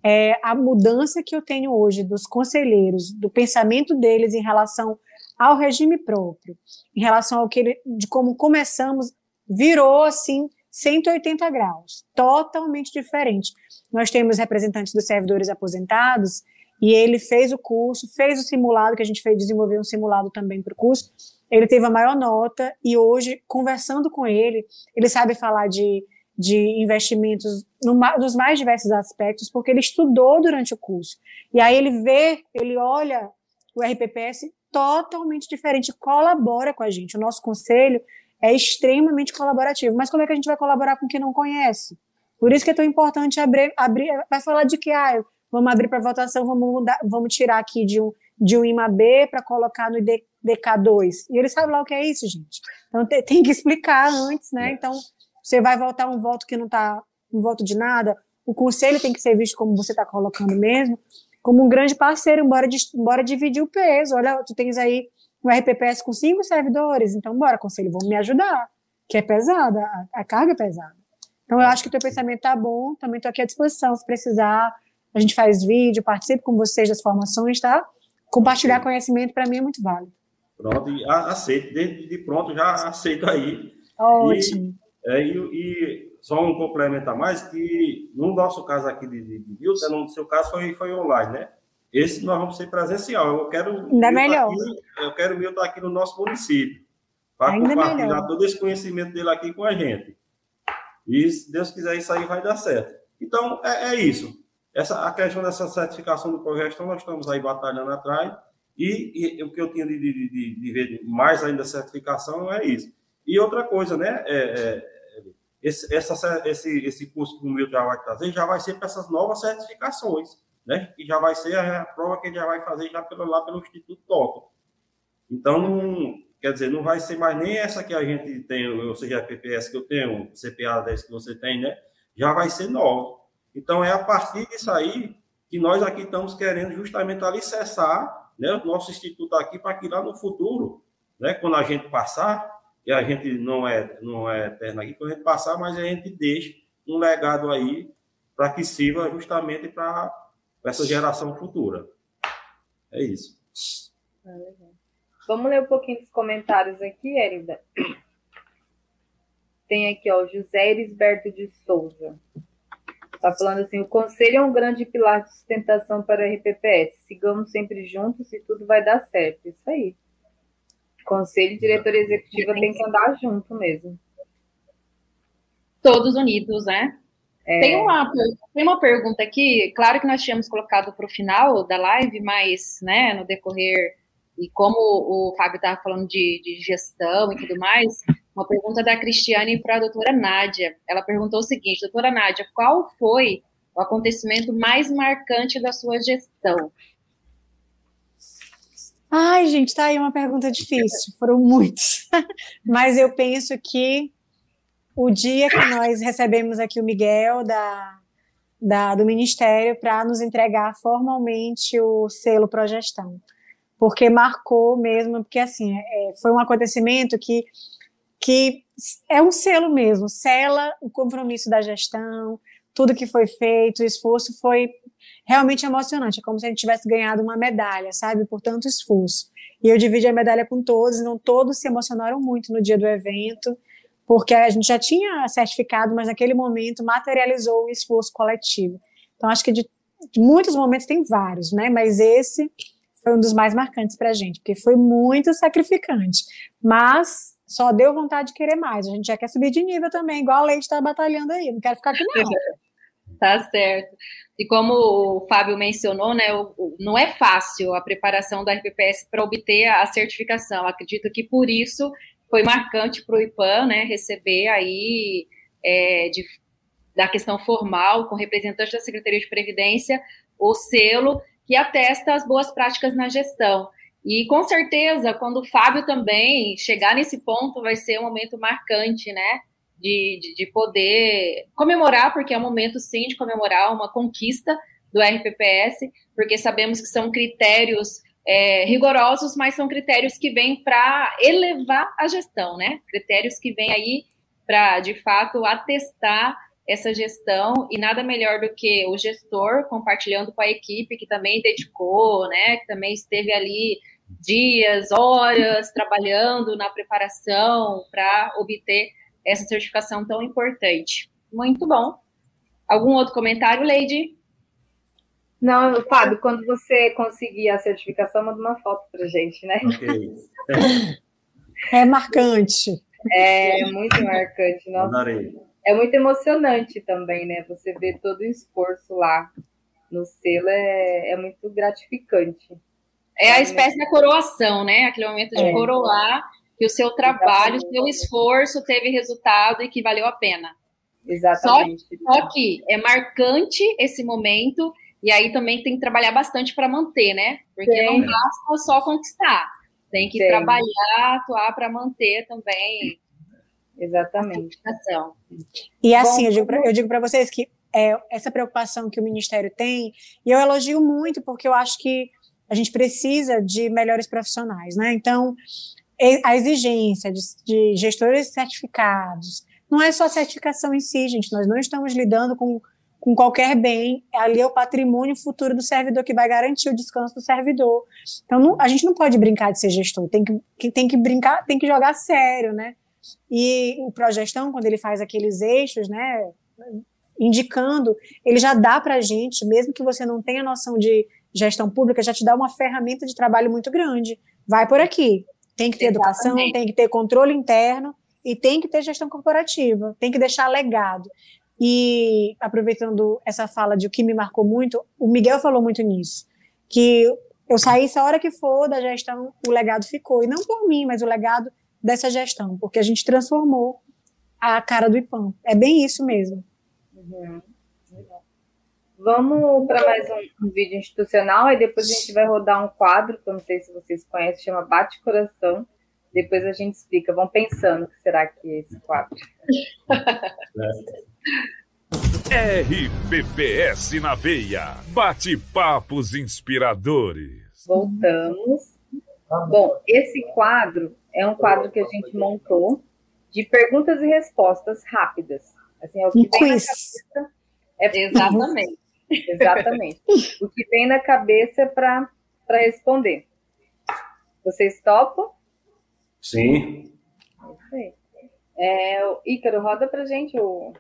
É, a mudança que eu tenho hoje dos conselheiros, do pensamento deles em relação ao regime próprio, em relação ao que ele, de como começamos, virou assim 180 graus, totalmente diferente. Nós temos representantes dos servidores aposentados e ele fez o curso, fez o simulado que a gente fez desenvolver um simulado também para o curso. Ele teve a maior nota e hoje conversando com ele, ele sabe falar de de investimentos no, nos mais diversos aspectos, porque ele estudou durante o curso. E aí ele vê, ele olha o RPPS totalmente diferente, colabora com a gente. O nosso conselho é extremamente colaborativo. Mas como é que a gente vai colaborar com quem não conhece? Por isso que é tão importante abrir, abrir vai falar de que ah, vamos abrir para votação, vamos mudar, vamos tirar aqui de um de um IMAB para colocar no DK2. E ele sabe lá o que é isso, gente. Então tem, tem que explicar antes, né? Então você vai votar um voto que não está um voto de nada. O conselho tem que ser visto como você está colocando mesmo como um grande parceiro, embora, embora dividir o peso. Olha, tu tens aí um RPPS com cinco servidores, então bora, conselho, vamos me ajudar, que é pesada, a, a carga é pesada. Então eu acho que o teu pensamento tá bom, também estou aqui à disposição, se precisar, a gente faz vídeo, participe com vocês das formações, tá? Compartilhar conhecimento para mim é muito válido. Pronto, aceito, de, de pronto já aceito aí. Ótimo. E, é, e, e só um complemento a mais, que no nosso caso aqui de, de, de Milton, no seu caso foi, foi online, né? Esse nós vamos ser presencial. Eu quero Ainda melhor. Aqui, eu quero o Milton aqui no nosso município, para compartilhar melhor. todo esse conhecimento dele aqui com a gente. E se Deus quiser, isso aí vai dar certo. Então, é, é isso. Essa, a questão dessa certificação do projeto, nós estamos aí batalhando atrás. E, e o que eu tinha de, de, de, de, ver mais ainda certificação é isso. E outra coisa, né? É, é, esse, essa, esse, esse curso que o meu já vai trazer já vai ser para essas novas certificações, né? Que já vai ser a, prova que ele já vai fazer já pelo, lá pelo Instituto Toco. Então, quer dizer, não vai ser mais nem essa que a gente tem, ou seja, a PPS que eu tenho, CPA 10 que você tem, né? Já vai ser nova. Então, é a partir disso aí que nós aqui estamos querendo justamente alicerçar né, o nosso instituto aqui para que lá no futuro, né, quando a gente passar, e a gente não é, não é eterno aqui, quando a gente passar, mas a gente deixa um legado aí para que sirva justamente para essa geração futura. É isso. Vamos ler um pouquinho dos comentários aqui, Erida. Tem aqui, ó, José Erisberto de Souza. Está falando assim: o conselho é um grande pilar de sustentação para a RPPS. Sigamos sempre juntos e tudo vai dar certo. Isso aí. Conselho e diretoria executiva tem que andar junto mesmo. Todos unidos, né? É... Tem, uma, tem uma pergunta aqui, claro que nós tínhamos colocado para o final da live, mas né, no decorrer, e como o Fábio estava falando de, de, gestão e tudo mais, uma pergunta da Cristiane para a doutora Nádia. Ela perguntou o seguinte, doutora Nádia, qual foi o acontecimento mais marcante da sua gestão? Ai, gente, tá aí uma pergunta difícil. Foram muitos. Mas eu penso que o dia que nós recebemos aqui o Miguel da, da do Ministério para nos entregar formalmente o selo Progestão. Porque marcou mesmo, porque assim, é, foi um acontecimento que, que é um selo mesmo, sela o compromisso da gestão, tudo que foi feito, o esforço foi realmente emocionante. É como se a gente tivesse ganhado uma medalha, sabe, por tanto esforço. E eu dividi a medalha com todos, não todos se emocionaram muito no dia do evento, porque a gente já tinha certificado, mas naquele momento materializou o esforço coletivo. Então, acho que de, de muitos momentos tem vários, né? Mas esse foi um dos mais marcantes para a gente, porque foi muito sacrificante. Mas só deu vontade de querer mais. A gente já quer subir de nível também, igual a Leite está batalhando aí. Não quero ficar aqui, não. tá certo. E como o Fábio mencionou, né, não é fácil a preparação da RPPS para obter a certificação. Acredito que por isso foi marcante para o IPAM, né, receber aí é, de, da questão formal, com representante da Secretaria de Previdência, o selo que atesta as boas práticas na gestão. E com certeza, quando o Fábio também chegar nesse ponto, vai ser um momento marcante, né? De, de, de, poder comemorar, porque é um momento sim de comemorar uma conquista do RPPS, porque sabemos que são critérios é, rigorosos, mas são critérios que vêm para elevar a gestão, né? Critérios que vêm aí para, de fato, atestar essa gestão e nada melhor do que o gestor compartilhando com a equipe que também dedicou, né? Que também esteve ali dias, horas trabalhando na preparação para obter essa certificação tão importante. Muito bom. Algum outro comentário, Leide? Não, Fábio, quando você conseguir a certificação, manda uma foto para gente, né? Okay. é marcante. É muito marcante. Nossa. É muito emocionante também, né? Você ver todo o esforço lá no selo é, é muito gratificante. É a espécie da coroação, né? Aquele momento de é. coroar que o seu trabalho, o seu esforço teve resultado e que valeu a pena. Exatamente. Só, só que é marcante esse momento e aí também tem que trabalhar bastante para manter, né? Porque Sim. não basta só conquistar. Tem que Sim. trabalhar, atuar para manter também. Exatamente. E assim, Bom, eu digo para vocês que é, essa preocupação que o Ministério tem, e eu elogio muito, porque eu acho que a gente precisa de melhores profissionais, né? Então, a exigência de, de gestores certificados, não é só a certificação em si, gente, nós não estamos lidando com com qualquer bem, ali é o patrimônio futuro do servidor que vai garantir o descanso do servidor. Então, não, a gente não pode brincar de ser gestor, tem que, tem que brincar, tem que jogar sério, né? E o Progestão, quando ele faz aqueles eixos, né, indicando, ele já dá para a gente, mesmo que você não tenha noção de gestão pública, já te dá uma ferramenta de trabalho muito grande. Vai por aqui. Tem que ter Exatamente. educação, tem que ter controle interno e tem que ter gestão corporativa, tem que deixar legado. E aproveitando essa fala de o que me marcou muito, o Miguel falou muito nisso, que eu saísse a hora que for da gestão, o legado ficou. E não por mim, mas o legado dessa gestão, porque a gente transformou a cara do IPAM. É bem isso mesmo. Uhum. Vamos para mais um, um, vídeo institucional, e depois a gente vai rodar um quadro, que eu não sei se vocês conhecem, chama Bate Coração. Depois a gente explica. Vão pensando o que será que é esse quadro. RPPS na veia. Bate-papos inspiradores. Voltamos. Bom, esse quadro é um quadro que a gente montou de perguntas e respostas rápidas. Assim, é o que um vem quiz. na cabeça. É... Exatamente. Exatamente. o que vem na cabeça para responder. Vocês topam? Sim. É, o Ícaro, roda pra gente o,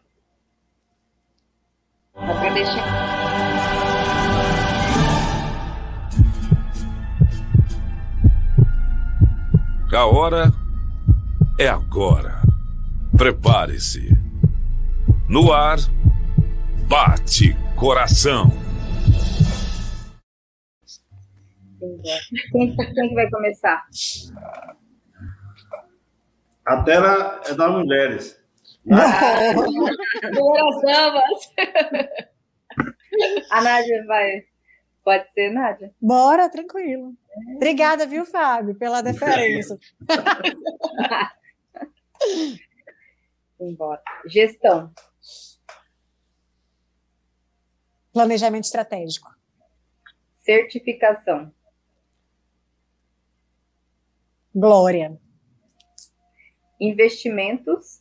a hora é agora. Prepare-se. No ar, bate coração. Quem, quem que vai começar? A tela é das mulheres. Duas damas. A Nádia vai. Pode ser, Nádia? Bora, tranquilo. Obrigada, viu, Fábio, pela deferência. Embora. Gestão. Planejamento estratégico. Certificação. Glória. Investimentos.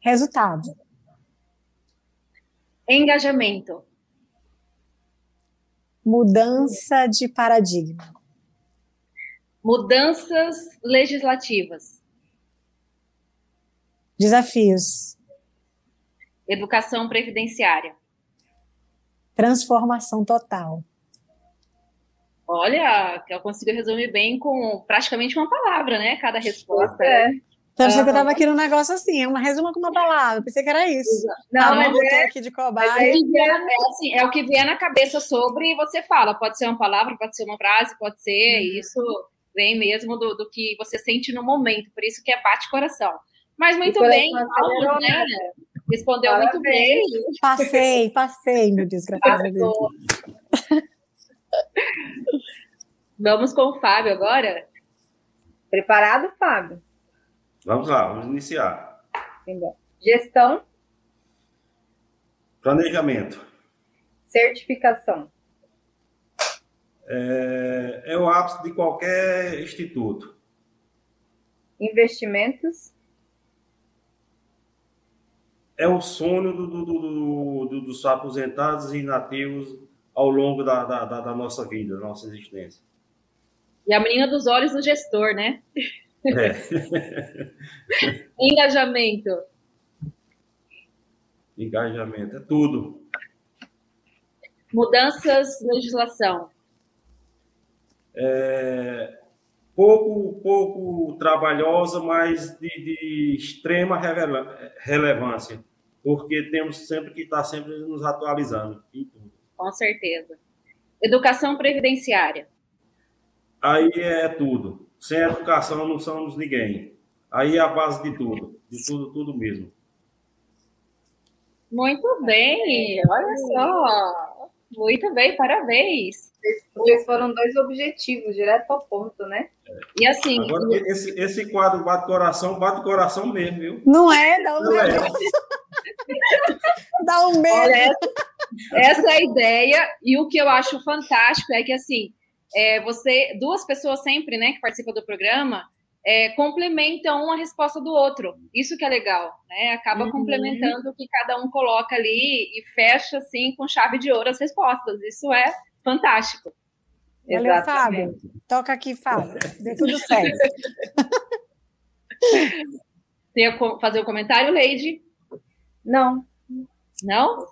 Resultado. Engajamento. Mudança de paradigma. Mudanças legislativas. Desafios. Educação previdenciária. Transformação total. Olha, eu consigo resumir bem com praticamente uma palavra, né? Cada resposta. É. Então, uhum. que eu estava aqui no negócio assim, é uma resuma com uma palavra, pensei que era isso. Não, ah, mas é, aqui de cobaia. É, é, assim, é o que vier na cabeça sobre e você fala. Pode ser uma palavra, pode ser uma frase, pode ser uhum. isso. vem mesmo do, do que você sente no momento, por isso que é bate-coração. Mas muito bem, Paulo, né? Respondeu Parabéns. muito bem. Passei, passei, meu Deus, graças a Deus. Vamos com o Fábio agora? Preparado, Fábio? Vamos lá, vamos iniciar. Gestão. Planejamento. Certificação. É, é o ápice de qualquer instituto. Investimentos. É o sonho do, do, do, do dos aposentados e inativos ao longo da, da, da, nossa vida, da nossa existência. E a menina dos olhos do gestor, né? É. Engajamento. Engajamento, é tudo. Mudanças na legislação. É, pouco, pouco trabalhosa, mas de, de extrema relevância, porque temos sempre que estar sempre nos atualizando em tudo. Com certeza. Educação previdenciária. Aí é tudo. Sem educação não somos ninguém. Aí é a base de tudo, de tudo, tudo mesmo. Muito bem, olha só. Muito bem, parabéns. Vocês foram dois objetivos, direto ao ponto, né? E assim. Agora, esse, esse quadro bate coração, bate coração mesmo, viu? Não é, um não medo. É. dá um medo. Olha, essa é a ideia, e o que eu acho fantástico é que assim, é, você, duas pessoas sempre, né, que participam do programa, é, complementam uma resposta do outro. Isso que é legal, né? Acaba uhum. complementando o que cada um coloca ali e fecha assim com chave de ouro as respostas. Isso é fantástico. Valeu, Fábio. Toca aqui, Fábio. Deu tudo certo. Tem fazer o um comentário, Leide? Não. Não?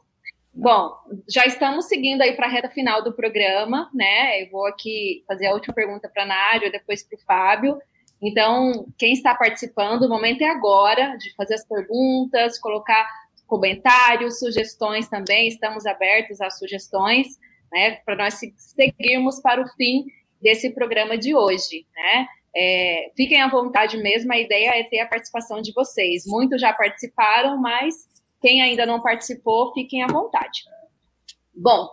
Bom, já estamos seguindo aí para a reta final do programa, né? Eu vou aqui fazer a última pergunta para a Nádia, depois para o Fábio. Então, quem está participando, o momento é agora de fazer as perguntas, colocar comentários, sugestões também. Estamos abertos às sugestões, né? Para nós seguirmos para o fim desse programa de hoje, né? É, fiquem à vontade mesmo, a ideia é ter a participação de vocês. Muitos já participaram, mas quem ainda não participou, fiquem à vontade. Bom,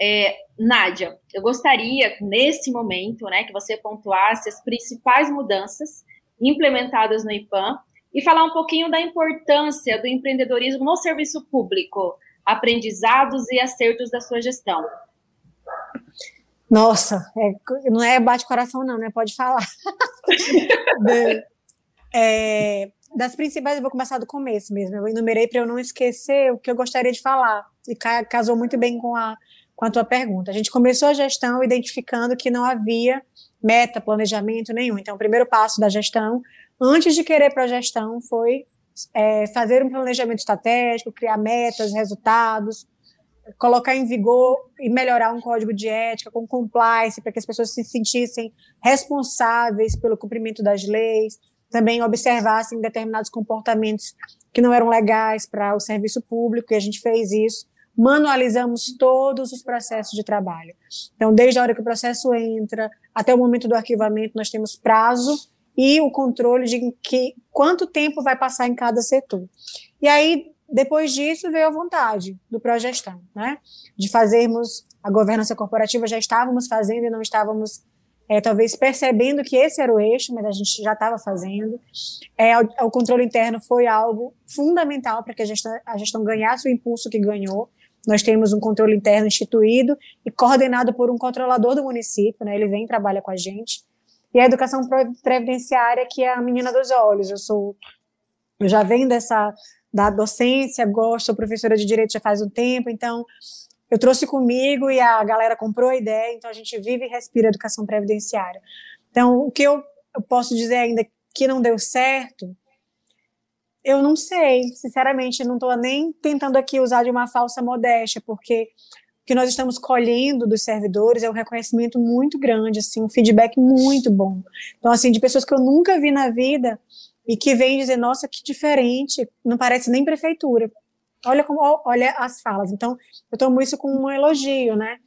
é, Nádia, eu gostaria, nesse momento, né, que você pontuasse as principais mudanças implementadas no IPAM e falar um pouquinho da importância do empreendedorismo no serviço público, aprendizados e acertos da sua gestão. Nossa, é, não é bate-coração, não, né? Pode falar. de, é, das principais, eu vou começar do começo mesmo. Eu enumerei para eu não esquecer o que eu gostaria de falar. E casou muito bem com a, com a tua pergunta. A gente começou a gestão identificando que não havia meta, planejamento nenhum. Então, o primeiro passo da gestão, antes de querer para a gestão, foi é, fazer um planejamento estratégico, criar metas, resultados, colocar em vigor e melhorar um código de ética com compliance para que as pessoas se sentissem responsáveis pelo cumprimento das leis, também observassem determinados comportamentos que não eram legais para o serviço público, e a gente fez isso. Manualizamos todos os processos de trabalho. Então, desde a hora que o processo entra até o momento do arquivamento, nós temos prazo e o controle de que, quanto tempo vai passar em cada setor. E aí, depois disso, veio a vontade do Progestão, né? De fazermos a governança corporativa, já estávamos fazendo e não estávamos é, talvez percebendo que esse era o eixo, mas a gente já estava fazendo. É, o, o, controle interno foi algo fundamental para que a gestão, a gestão ganhasse o impulso que ganhou. Nós temos um controle interno instituído e coordenado por um controlador do município, né? ele vem e trabalha com a gente. E a educação previdenciária, que é a menina dos olhos. Eu sou, eu já venho dessa da docência, gosto, sou professora de direito já faz um tempo, então eu trouxe comigo e a galera comprou a ideia, então a gente vive e respira educação previdenciária. Então, o que eu, posso dizer ainda que não deu certo, eu não sei, sinceramente, não estou nem tentando aqui usar de uma falsa modéstia, porque o que nós estamos colhendo dos servidores é um reconhecimento muito grande, assim, um feedback muito bom. Então, assim, de pessoas que eu nunca vi na vida e que vêm dizer, nossa, que diferente, não parece nem prefeitura. Olha como olha as falas. Então, eu tomo isso como um elogio, né?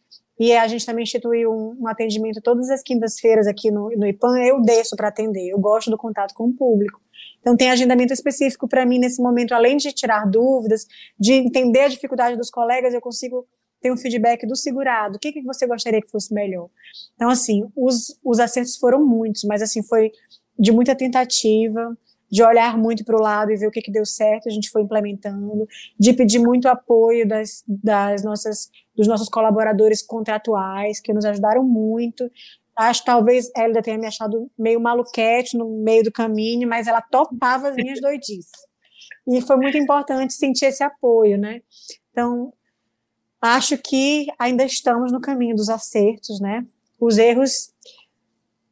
e a gente também instituiu um, um atendimento todas as quintas-feiras aqui no, no IPAN, eu desço para atender, eu gosto do contato com o público. Então, tem agendamento específico para mim nesse momento, além de tirar dúvidas, de entender a dificuldade dos colegas, eu consigo ter um feedback do segurado. O que, que você gostaria que fosse melhor? Então, assim, os, os acertos foram muitos, mas, assim, foi de muita tentativa, de olhar muito para o lado e ver o que, que deu certo, a gente foi implementando, de pedir muito apoio das, das nossas, dos nossos colaboradores contratuais, que nos ajudaram muito. Acho que talvez ela tenha me achado meio maluquete no meio do caminho, mas ela topava as minhas doidices. E foi muito importante sentir esse apoio, né? Então, acho que ainda estamos no caminho dos acertos, né? Os erros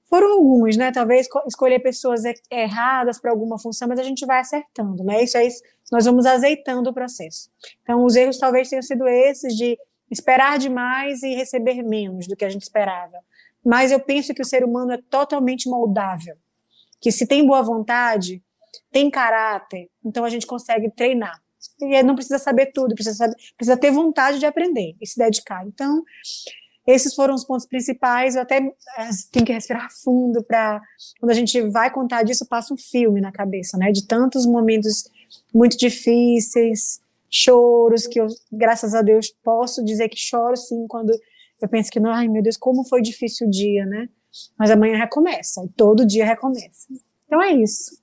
foram alguns, né? Talvez escolher pessoas erradas para alguma função, mas a gente vai acertando, né? Isso aí nós vamos azeitando o processo. Então, os erros talvez tenham sido esses de esperar demais e receber menos do que a gente esperava. Mas eu penso que o ser humano é totalmente moldável. Que se tem boa vontade, tem caráter, então a gente consegue treinar. E não precisa saber tudo, precisa, saber, precisa ter vontade de aprender e se dedicar. Então, esses foram os pontos principais. Eu até é, tenho que respirar fundo para quando a gente vai contar disso, passa um filme na cabeça, né? De tantos momentos muito difíceis, choros que eu, graças a Deus, posso dizer que choro sim quando eu penso que, ai meu Deus, como foi difícil o dia, né? Mas amanhã recomeça, todo dia recomeça. Então é isso.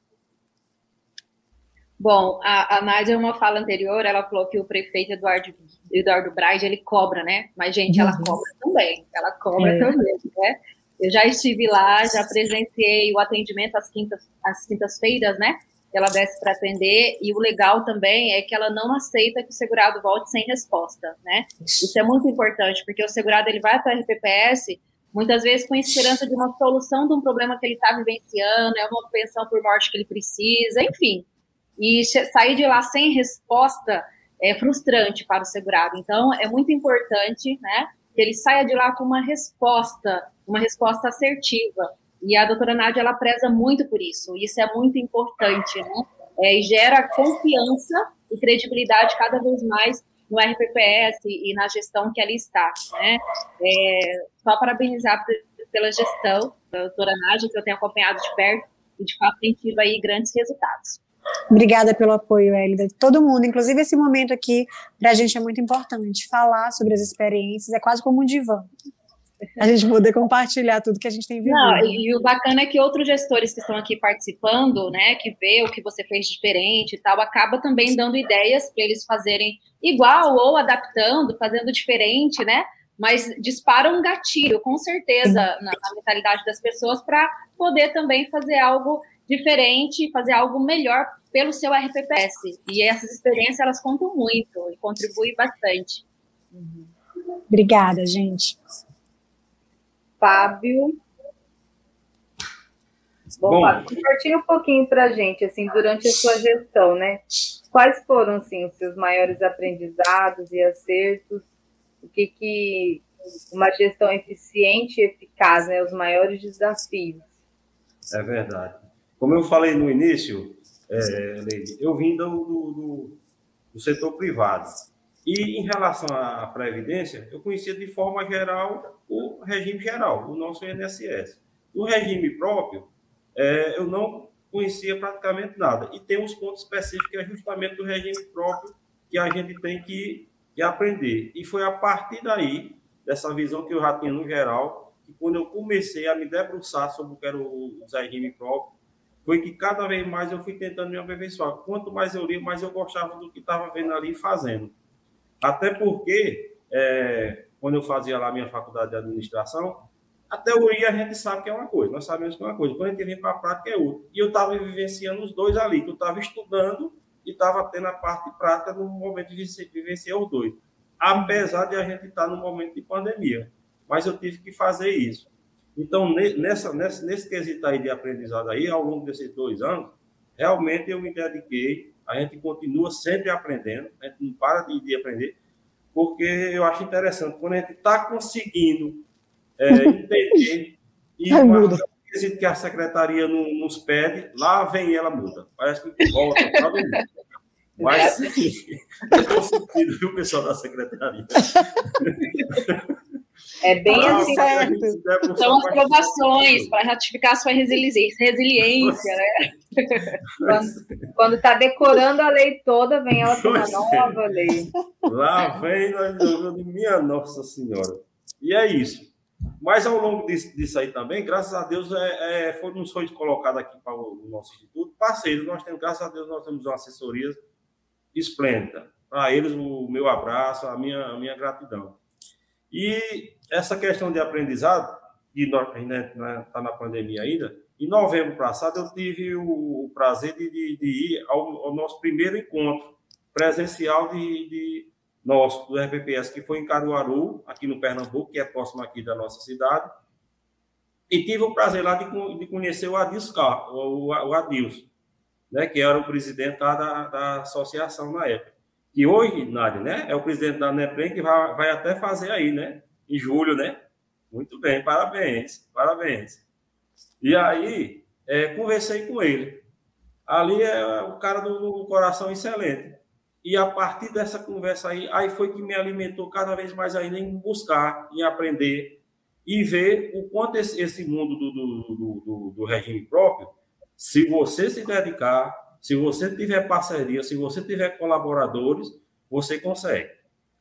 Bom, a, a Nádia, uma fala anterior, ela falou que o prefeito Eduardo, Eduardo Braide, ele cobra, né? Mas, gente, ela uhum. cobra também, ela cobra é. também, né? Eu já estive lá, já presenciei o atendimento às quintas, às quintas-feiras, né? Ela desce para atender, e o legal também é que ela não aceita que o segurado volte sem resposta, né? Isso é muito importante, porque o segurado ele vai para o RPPS muitas vezes com esperança de uma solução de um problema que ele está vivenciando, é uma pensão por morte que ele precisa, enfim e sair de lá sem resposta é frustrante para o segurado. Então, é muito importante, né, que ele saia de lá com uma resposta, uma resposta assertiva. E a doutora Nádia, ela preza muito por isso. Isso é muito importante, né? É, e gera confiança e credibilidade cada vez mais no RPPS e na gestão que ali está, né? É, só parabenizar pela gestão da doutora Nádia, que eu tenho acompanhado de perto, e de fato tem tido aí grandes resultados. Obrigada pelo apoio, Elida, todo mundo. Inclusive, esse momento aqui, para a gente é muito importante. Falar sobre as experiências é quase como um divã. A gente poder compartilhar tudo que a gente tem vivido. Não, e o bacana é que outros gestores que estão aqui participando, né, que vê o que você fez diferente e tal, acaba também dando ideias para eles fazerem igual ou adaptando, fazendo diferente, né? Mas dispara um gatilho, com certeza, na, na mentalidade das pessoas para poder também fazer algo diferente, fazer algo melhor pelo seu RPPS. E essas experiências, elas contam muito e contribuem bastante. Uhum. Obrigada, gente. Fábio. Bom, Bom Fábio, compartilha um pouquinho para a gente, assim, durante a sua gestão, né? Quais foram, assim, os seus maiores aprendizados e acertos? O que que uma gestão eficiente e eficaz, né? Os maiores desafios. É verdade. Como eu falei no início, é, Leide, eu vim do, do, do, setor privado. E em relação à Previdência, eu conhecia de forma geral o regime geral, o nosso INSS. O regime próprio, é, eu não conhecia praticamente nada. E tem uns pontos específicos que é justamente do regime próprio que a gente tem que, que aprender. E foi a partir daí, dessa visão que eu já tinha no geral, que quando eu comecei a me debruçar sobre o que era o, regime próprio, foi que cada vez mais eu fui tentando me aperfeiçoar. Quanto mais eu li, mais eu gostava do que estava vendo ali e fazendo. Até porque, é, quando eu fazia lá minha faculdade de administração, a teoria a gente sabe que é uma coisa, nós sabemos que é uma coisa. Quando a gente vem para a prática é outra. E eu estava vivenciando os dois ali, que eu estava estudando e estava tendo a parte prática no momento de vivenciar os dois. Apesar de a gente estar no momento de pandemia. Mas eu tive que fazer isso. Então, nessa, nessa, nesse quesito aí de aprendizado aí, ao longo desses dois anos, realmente eu me dediquei, a gente continua sempre aprendendo, a gente não para de, de aprender, porque eu acho interessante, quando a gente está conseguindo é, entender e uma quesito que a secretaria não, nos pede, lá vem ela muda. Parece que volta para Mas, eu estou sentindo, viu, pessoal da secretaria? É bem ah, assim. Certo. São as provações para ratificar sua resiliência, resiliência né? quando, quando tá decorando a lei toda, vem ela com uma é. nova lei. Lá vem minha Nossa Senhora. E é isso. Mas ao longo disso, disso aí também, graças a Deus, é, é, foi, nos foi colocado aqui para o, o nosso instituto. Parceiros, nós temos, graças a Deus, nós temos uma assessoria esplêndida. Para eles, o meu abraço, a minha, a minha gratidão. E essa questão de aprendizado, que nós ainda está na pandemia ainda, em novembro passado eu tive o, prazer de, de, de ir ao, ao, nosso primeiro encontro presencial de, de nosso, do RPPS, que foi em Caruaru, aqui no Pernambuco, que é próximo aqui da nossa cidade. E tive o prazer lá de, de conhecer o Adilson, o, o Adilson, né, que era o presidente da, da associação na época. E hoje, Nádia, né, é o presidente da NEPREM que vai, vai até fazer aí, né, em julho, né? Muito bem, parabéns, parabéns. E aí, é, conversei com ele. Ali é o cara do, do coração excelente. E a partir dessa conversa aí, aí foi que me alimentou cada vez mais ainda em buscar, em aprender e ver o quanto esse, esse mundo do, do, do, do, regime próprio, se você se dedicar, se você tiver parceria, se você tiver colaboradores, você consegue.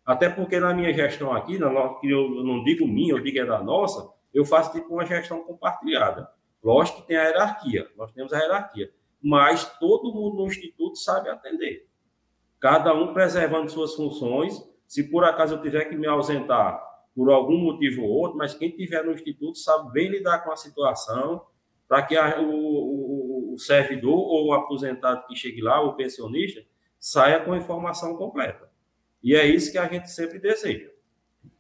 Até porque na minha gestão aqui, que eu não digo minha, eu digo é da nossa, eu faço tipo uma gestão compartilhada. Lógico que tem a hierarquia, nós temos a hierarquia, mas todo mundo no instituto sabe atender cada um preservando suas funções. Se por acaso eu tiver que me ausentar por algum motivo ou outro, mas quem tiver no instituto sabe bem lidar com a situação para que a, o, o, servidor ou o aposentado que chegue lá, o pensionista, saia com a informação completa. E é isso que a gente sempre deseja.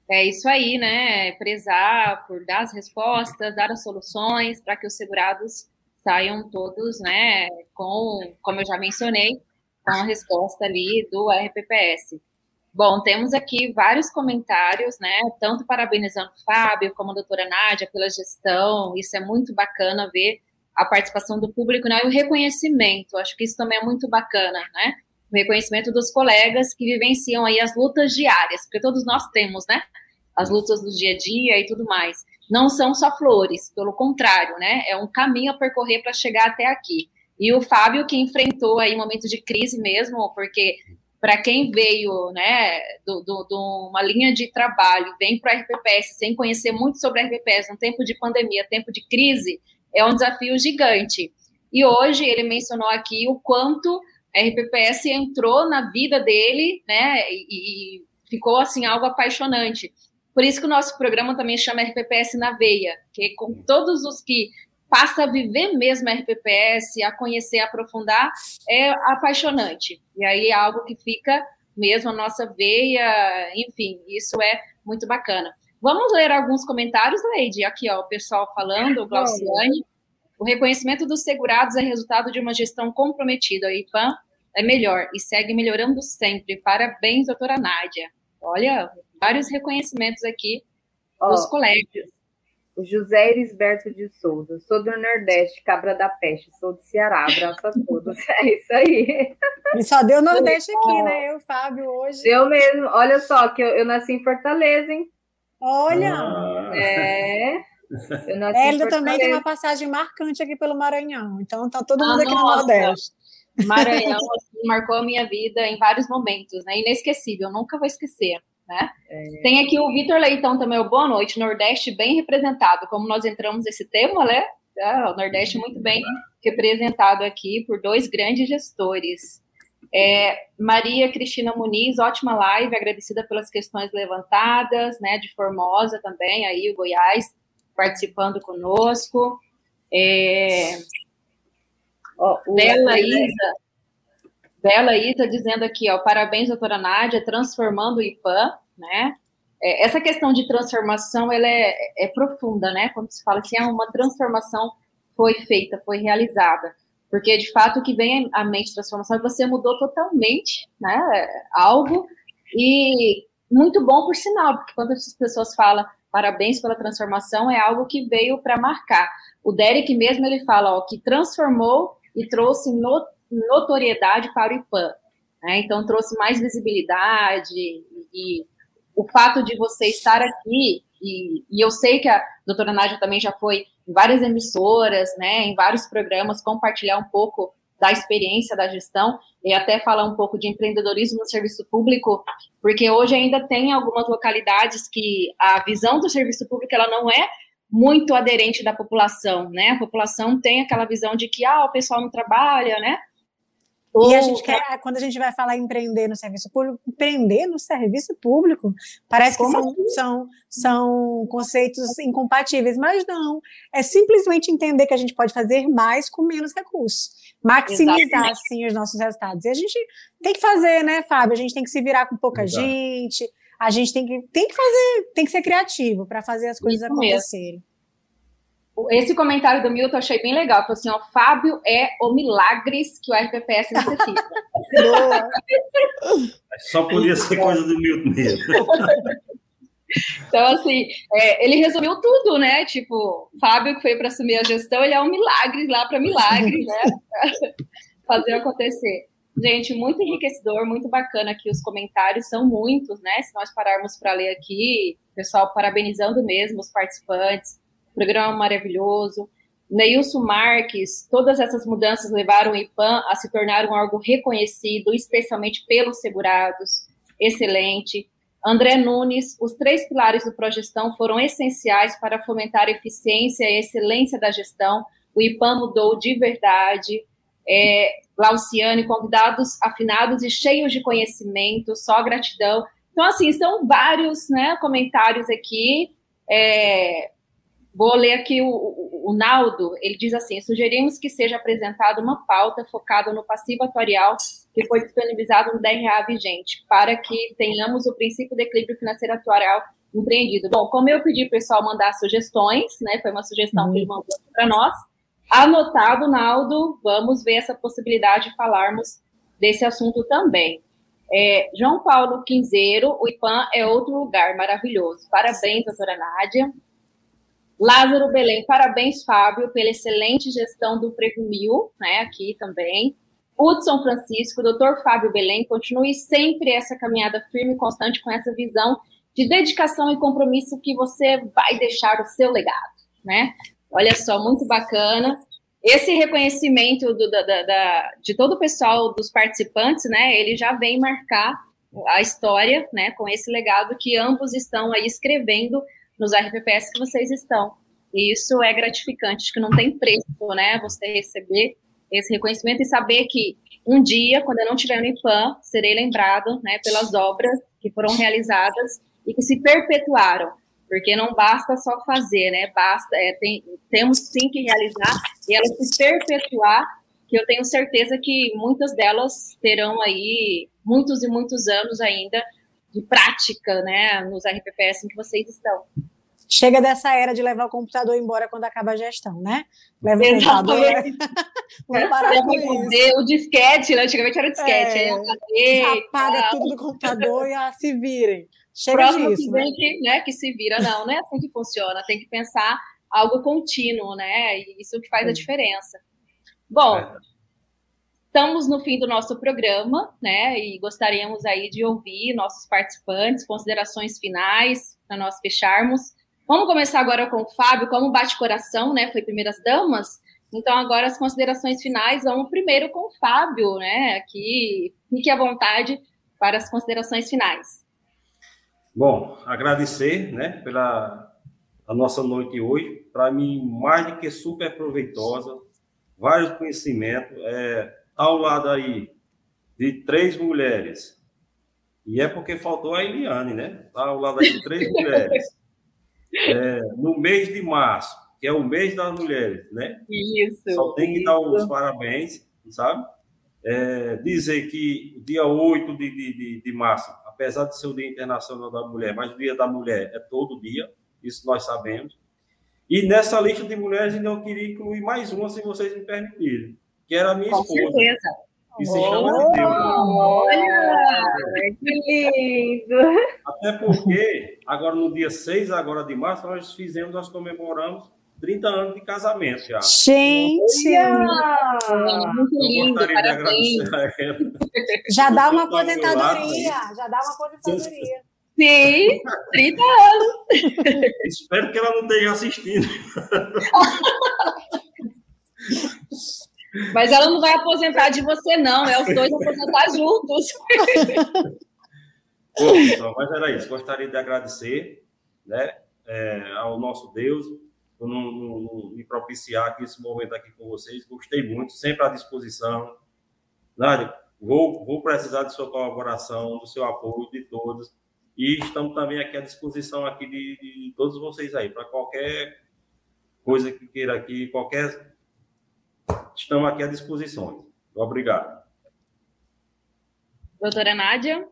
É isso aí, né? Prezar por dar as respostas, dar as soluções para que os segurados saiam todos, né, com, como eu já mencionei, com a resposta ali do RPPS. Bom, temos aqui vários comentários, né? Tanto parabenizando o Fábio como a doutora Nádia pela gestão. Isso é muito bacana ver a participação do público né? e o reconhecimento. Acho que isso também é muito bacana, né? O reconhecimento dos colegas que vivenciam aí as lutas diárias, porque todos nós temos, né? As lutas do dia a dia e tudo mais. Não são só flores, pelo contrário, né? É um caminho a percorrer para chegar até aqui. E o Fábio que enfrentou aí momentos de crise mesmo, porque para quem veio, né, de uma linha de trabalho, vem para a RPPS sem conhecer muito sobre a RPPS, um tempo de pandemia, tempo de crise, é um desafio gigante. E hoje ele mencionou aqui o quanto a RPPS entrou na vida dele, né, e, e ficou assim algo apaixonante. Por isso que o nosso programa também chama RPPS na veia, que com todos os que passa a viver mesmo a RPPS, a conhecer, a aprofundar, é apaixonante. E aí é algo que fica mesmo a nossa veia, enfim, isso é muito bacana. Vamos ler alguns comentários, Leide. Aqui, ó, o pessoal falando, o Glauciane. O reconhecimento dos segurados é resultado de uma gestão comprometida. O IPAM é melhor e segue melhorando sempre. Parabéns, doutora Nádia. Olha, vários reconhecimentos aqui dos colegas. O José Erisberto de Souza. Sou do Nordeste, Cabra da Peste. Sou do Ceará. Abraço a todos. É isso aí. E só deu Nordeste aqui, né? Eu, Fábio, hoje. Eu mesmo. Olha só, que eu, eu nasci em Fortaleza, hein? Olha! Ah. É. Hélio também tem uma passagem marcante aqui pelo Maranhão. Então tá todo mundo ah, aqui no Nordeste. Maranhão assim, marcou a minha vida em vários momentos, né? Inesquecível, nunca vou esquecer né? É... Tem aqui o Vitor Leitão também, o Boa Noite, Nordeste bem representado, como nós entramos nesse tema, né? É, o Nordeste muito bem representado aqui por dois grandes gestores. É, Maria Cristina Muniz, ótima live, agradecida pelas questões levantadas, né, de Formosa também, aí o Goiás participando conosco. É, oh, Bela Isa, Bela Isa dizendo aqui, ó, parabéns, doutora Nádia, transformando o IPAM, né? É, essa questão de transformação, ela é, é, profunda, né? Quando se fala que assim, ah, uma transformação foi feita, foi realizada. Porque, de fato, o que vem à mente transformação é você mudou totalmente, né? Algo, e muito bom por sinal, porque quando as pessoas falam parabéns pela transformação, é algo que veio para marcar. O Derek mesmo, ele fala, ó, que transformou e trouxe no, notoriedade para o IPAM. Né? Então, trouxe mais visibilidade e, e o fato de você estar aqui e, e, eu sei que a doutora Nádia também já foi em várias emissoras, né, em vários programas, compartilhar um pouco da experiência da gestão e até falar um pouco de empreendedorismo no serviço público, porque hoje ainda tem algumas localidades que a visão do serviço público ela não é muito aderente da população, né? A população tem aquela visão de que ah, o pessoal não trabalha, né? E a gente quer, quando a gente vai falar em empreender no serviço público, empreender no serviço público, parece que são, assim? são, são conceitos incompatíveis, mas não. É simplesmente entender que a gente pode fazer mais com menos recursos. Maximizar, Exatamente. assim, os nossos resultados. E a gente tem que fazer, né, Fábio? A gente tem que se virar com pouca Exato. gente, a gente tem que, tem que fazer, tem que ser criativo para fazer as coisas Isso acontecerem. Mesmo. Esse comentário do Milton eu achei bem legal. Falou assim: ó, Fábio é o milagres que o RPPS necessita. Só podia ser coisa do Milton mesmo. Então, assim, é, ele resumiu tudo, né? Tipo, Fábio que foi para assumir a gestão, ele é um milagre lá para milagre, né? Fazer acontecer. Gente, muito enriquecedor, muito bacana aqui os comentários, são muitos, né? Se nós pararmos para ler aqui, pessoal parabenizando mesmo os participantes programa maravilhoso. Neilson Marques, todas essas mudanças levaram o IPAM a se tornar um órgão reconhecido, especialmente pelos segurados. Excelente. André Nunes, os três pilares do Progestão foram essenciais para fomentar a eficiência e a excelência da gestão. O IPAM mudou de verdade. É, Lauciane, convidados afinados e cheios de conhecimento, só gratidão. Então, assim, são vários né, comentários aqui. É, Vou ler aqui o, o, o, Naldo, ele diz assim, sugerimos que seja apresentada uma pauta focada no passivo atuarial que foi disponibilizado no DRA vigente, para que tenhamos o princípio de equilíbrio financeiro atuarial empreendido. Bom, como eu pedi para o pessoal mandar sugestões, né, foi uma sugestão que ele mandou para nós, anotado, Naldo, vamos ver essa possibilidade de falarmos desse assunto também. É, João Paulo Quinzeiro, o IPAM é outro lugar maravilhoso. Parabéns, doutora Nádia. Lázaro Belém, parabéns, Fábio, pela excelente gestão do Prego Mil, né, aqui também. Hudson Francisco, doutor Fábio Belém, continue sempre essa caminhada firme e constante com essa visão de dedicação e compromisso que você vai deixar o seu legado, né? Olha só, muito bacana. Esse reconhecimento do, da, da, de todo o pessoal, dos participantes, né, ele já vem marcar a história, né, com esse legado que ambos estão aí escrevendo nos RPPS que vocês estão. E isso é gratificante, acho que não tem preço, né? Você receber esse reconhecimento e saber que um dia, quando eu não estiver no IPAM, serei lembrado né, pelas obras que foram realizadas e que se perpetuaram. Porque não basta só fazer, né? Basta, é, tem, temos sim que realizar e elas se perpetuar, que eu tenho certeza que muitas delas terão aí muitos e muitos anos ainda de prática, né, nos RPPS em que vocês estão. Chega dessa era de levar o computador embora quando acaba a gestão, né? Leva o computador. Vamos parar com isso. O disquete, né? Antigamente era o disquete. É, aí, apaga tudo do computador e ah, se virem. Chega Próximo disso, né? Que, né? Que se vira. Não, não é assim que funciona. Tem que pensar algo contínuo, né? E isso que faz a diferença. Bom, é. Estamos no fim do nosso programa, né? E gostaríamos aí de ouvir nossos participantes, considerações finais para nós fecharmos. Vamos começar agora com o Fábio, como bate coração, né? Foi primeiras damas. Então agora as considerações finais vamos primeiro com o Fábio, né? Aqui fique à vontade para as considerações finais. Bom, agradecer, né, pela a nossa noite hoje. Para mim, mais do que super proveitosa, vários conhecimentos. É, ao lado aí de três mulheres, e é porque faltou a Eliane, né? Está ao lado aí de três mulheres. É, no mês de março, que é o mês das mulheres, né? Isso. Só tem que dar os parabéns, sabe? É, dizer que dia 8 de, de, de, março, apesar de ser o Dia Internacional da Mulher, mas o Dia da Mulher é todo dia, isso nós sabemos. E nessa lista de mulheres, eu queria incluir mais uma, se vocês me permitirem que era a minha Com esposa. Certeza. E se chama Deus. Olha, que lindo! Até porque, agora no dia 6 agora de março, nós fizemos, nós comemoramos 30 anos de casamento já. Gente! Muito lindo, parabéns. Já dá uma aposentadoria, já dá uma aposentadoria. Sim, 30 anos. Espero que ela não esteja assistindo. Mas ela não vai aposentar de você, não. É os dois aposentar juntos. Bom, então, mas era isso. Gostaria de agradecer né, é, ao nosso Deus por não, não, não, me propiciar aqui esse momento aqui com vocês. Gostei muito, sempre à disposição. Nádia, vou, vou precisar de sua colaboração, do seu apoio, de todos. E estamos também aqui à disposição aqui de, de todos vocês aí, para qualquer coisa que queira aqui, qualquer. Estamos aqui à disposição. Obrigado. Doutora Nádia?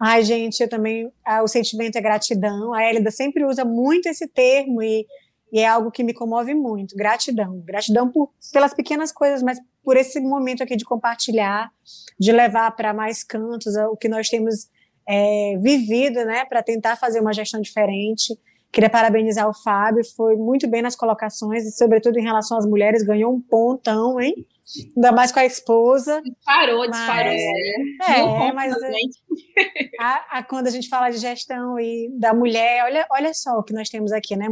Ai, gente, eu também. Ah, o sentimento é gratidão. A Hélida sempre usa muito esse termo e, e, é algo que me comove muito. Gratidão. Gratidão por, pelas pequenas coisas, mas por esse momento aqui de compartilhar, de levar para mais cantos o que nós temos é, vivido, né, para tentar fazer uma gestão diferente. Queria parabenizar o Fábio, foi muito bem nas colocações, e sobretudo em relação às mulheres, ganhou um pontão, hein? Ainda mais com a esposa. Disparou, disparou. É, é mas a, a, quando a gente fala de gestão e da mulher, olha, olha só o que nós temos aqui, né?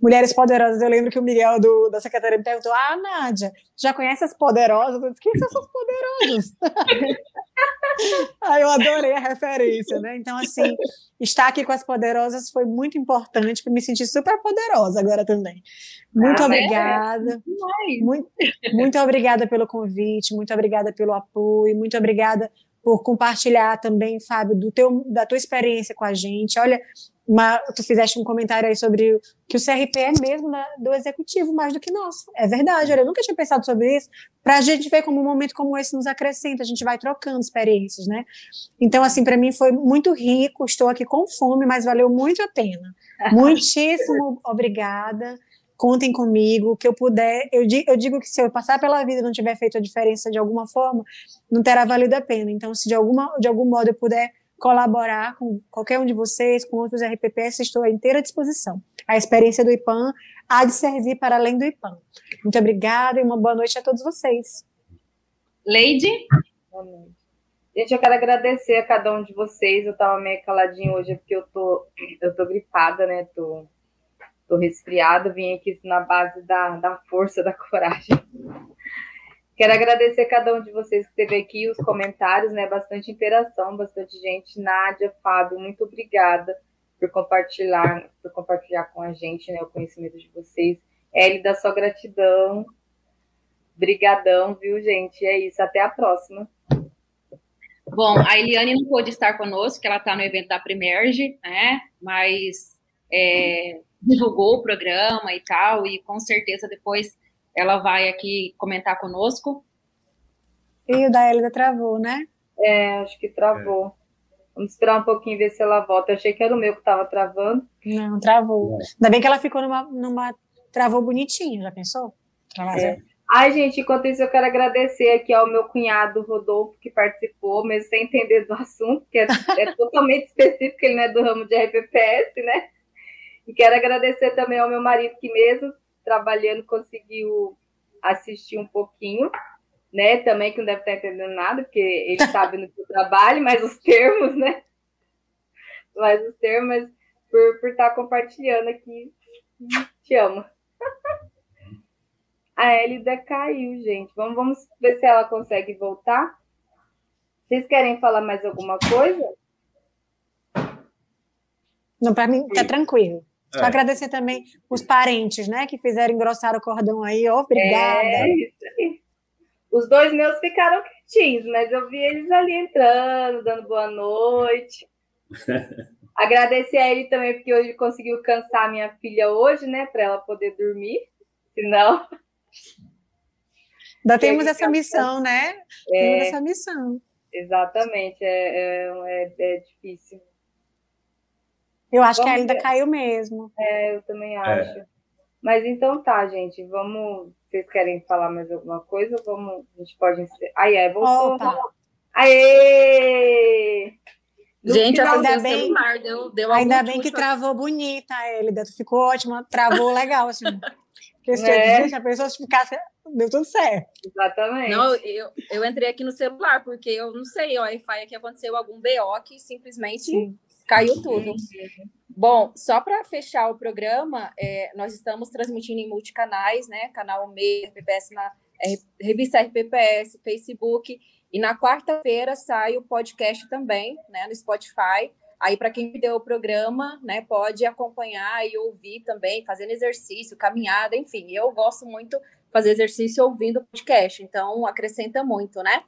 Mulheres poderosas. Eu lembro que o Miguel do, da secretaria me perguntou: Ah, Nádia, já conhece as poderosas? Eu disse, Quem são essas poderosas? Aí eu adorei a referência, né? Então, assim, estar aqui com as poderosas foi muito importante para me sentir super poderosa agora também. Muito ah, obrigada. É? Muito, muito obrigada pelo convite, muito obrigada pelo apoio, muito obrigada por compartilhar também, Fábio, do teu, da tua experiência com a gente. Olha, uma, tu fizeste um comentário aí sobre que o CRP é mesmo né, do executivo mais do que nosso. É verdade, olha, eu nunca tinha pensado sobre isso. Para a gente ver como um momento como esse nos acrescenta, a gente vai trocando experiências, né? Então, assim, para mim foi muito rico. Estou aqui com fome, mas valeu muito a pena. Muitíssimo obrigada contem comigo, que eu puder. Eu, eu digo que se eu passar pela vida e não tiver feito a diferença de alguma forma, não terá valido a pena. Então, se de, alguma, de algum modo eu puder colaborar com qualquer um de vocês, com outros RPPS, estou à inteira disposição. A experiência do IPAM há de servir para além do IPAM. Muito obrigada e uma boa noite a todos vocês. Leide? Boa noite. Gente, eu quero agradecer a cada um de vocês. Eu estava meio caladinho hoje porque eu tô, eu tô gripada, né? Tô Estou resfriada, vim aqui na base da, da força, da coragem. Quero agradecer a cada um de vocês que esteve aqui, os comentários, né? Bastante interação, bastante gente. Nádia, Fábio, muito obrigada por compartilhar, por compartilhar com a gente, né, o conhecimento de vocês. Eli, da sua gratidão. Brigadão, viu, gente? É isso, até a próxima. Bom, a Eliane não pôde estar conosco, ela está no evento da Primerge, né? Mas é, divulgou o programa e tal, e com certeza depois ela vai aqui comentar conosco. E o da Elida travou, né? É, acho que travou. É. Vamos esperar um pouquinho ver se ela volta. Eu achei que era o meu que estava travando. Não, travou. Ainda bem que ela ficou numa. numa travou bonitinho, já pensou? É. Ai, gente, enquanto isso, eu quero agradecer aqui ao meu cunhado Rodolfo, que participou, mesmo sem entender do assunto, que é, é totalmente específico, ele não é do ramo de RPPS, né? E quero agradecer também ao meu marido, que mesmo trabalhando conseguiu assistir um pouquinho, né? Também que não deve estar entendendo nada, porque ele sabe no que trabalho, mas os termos, né? Mas os termos, por, por estar compartilhando aqui, te amo. A Elida caiu, gente. Vamos, vamos ver se ela consegue voltar. Vocês querem falar mais alguma coisa? Não, para mim tá tranquilo. É. Agradecer também os parentes, né, que fizeram engrossar o cordão aí. Obrigada. É isso aí. Os dois meus ficaram quietinhos, mas eu vi eles ali entrando, dando boa noite. Agradecer a ele também, porque hoje conseguiu cansar minha filha hoje, né, para ela poder dormir. Senão. Ainda temos essa missão, né? É, temos essa missão. Exatamente, é, é, é, é difícil. Eu acho vamos que ainda caiu mesmo. É, eu também é. acho. É. Mas então tá, gente. Vamos. Vocês querem falar mais alguma coisa? Vamos. A gente pode. Aí, é, voltou. Opa. Aê! gente, ainda bem, celular, deu, deu ainda bem que travou bonita, Elida. Ficou ótima, travou legal, assim. Porque se é. a pessoa ficasse, deu tudo certo. Exatamente. Não, eu, eu entrei aqui no celular, porque eu não sei, o Wi-Fi aqui aconteceu algum BO que simplesmente Sim Caiu tudo. Bom, só para fechar o programa, é, nós estamos transmitindo em multicanais, né? Canal MEI, RPPS na é, revista RPPS, Facebook, e na quarta-feira sai o podcast também, né, no Spotify. Aí, para quem perdeu o programa, né, pode acompanhar e ouvir também, fazendo exercício, caminhada, enfim. Eu gosto muito de fazer exercício ouvindo o podcast, então acrescenta muito, né?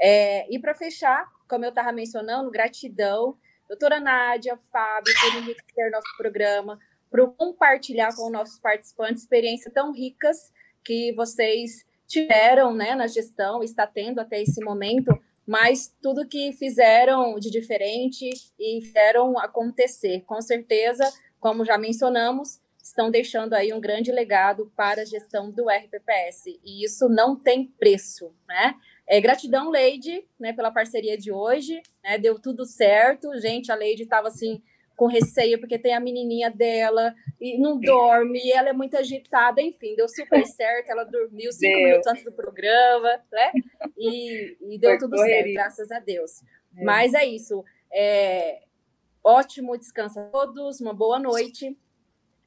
É, e para fechar, como eu estava mencionando, gratidão, doutora Nádia, Fábio, por enriquecer nosso programa, por compartilhar com nossos participantes experiências tão ricas que vocês tiveram né, na gestão, está tendo até esse momento, mas tudo que fizeram de diferente e fizeram acontecer. Com certeza, como já mencionamos, estão deixando aí um grande legado para a gestão do RPPS, e isso não tem preço, né? É, gratidão, Leide, né, pela parceria de hoje, né, deu tudo certo, gente, a Leide estava assim, com receio, porque tem a menininha dela e não dorme, e ela é muito agitada, enfim, deu super certo, ela dormiu cinco deu. minutos antes do programa, né? E, e deu Foi tudo correria. certo, graças a Deus. É. Mas é isso. É, ótimo descanso a todos, uma boa noite.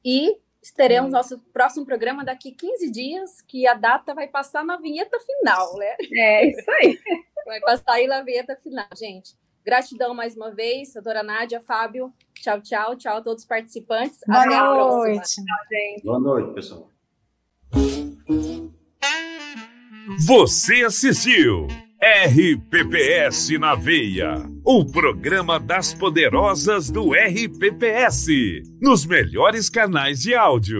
E teremos nosso próximo programa daqui 15 dias, que a data vai passar na vinheta final, né? É, isso aí. Vai passar aí na vinheta final, gente. Gratidão mais uma vez, doutora Nádia, Fábio. Tchau, tchau, tchau a todos os participantes. Boa Até noite. Boa noite, pessoal. Você assistiu RPPS na Veia, o programa das poderosas do RPPS, nos melhores canais de áudio.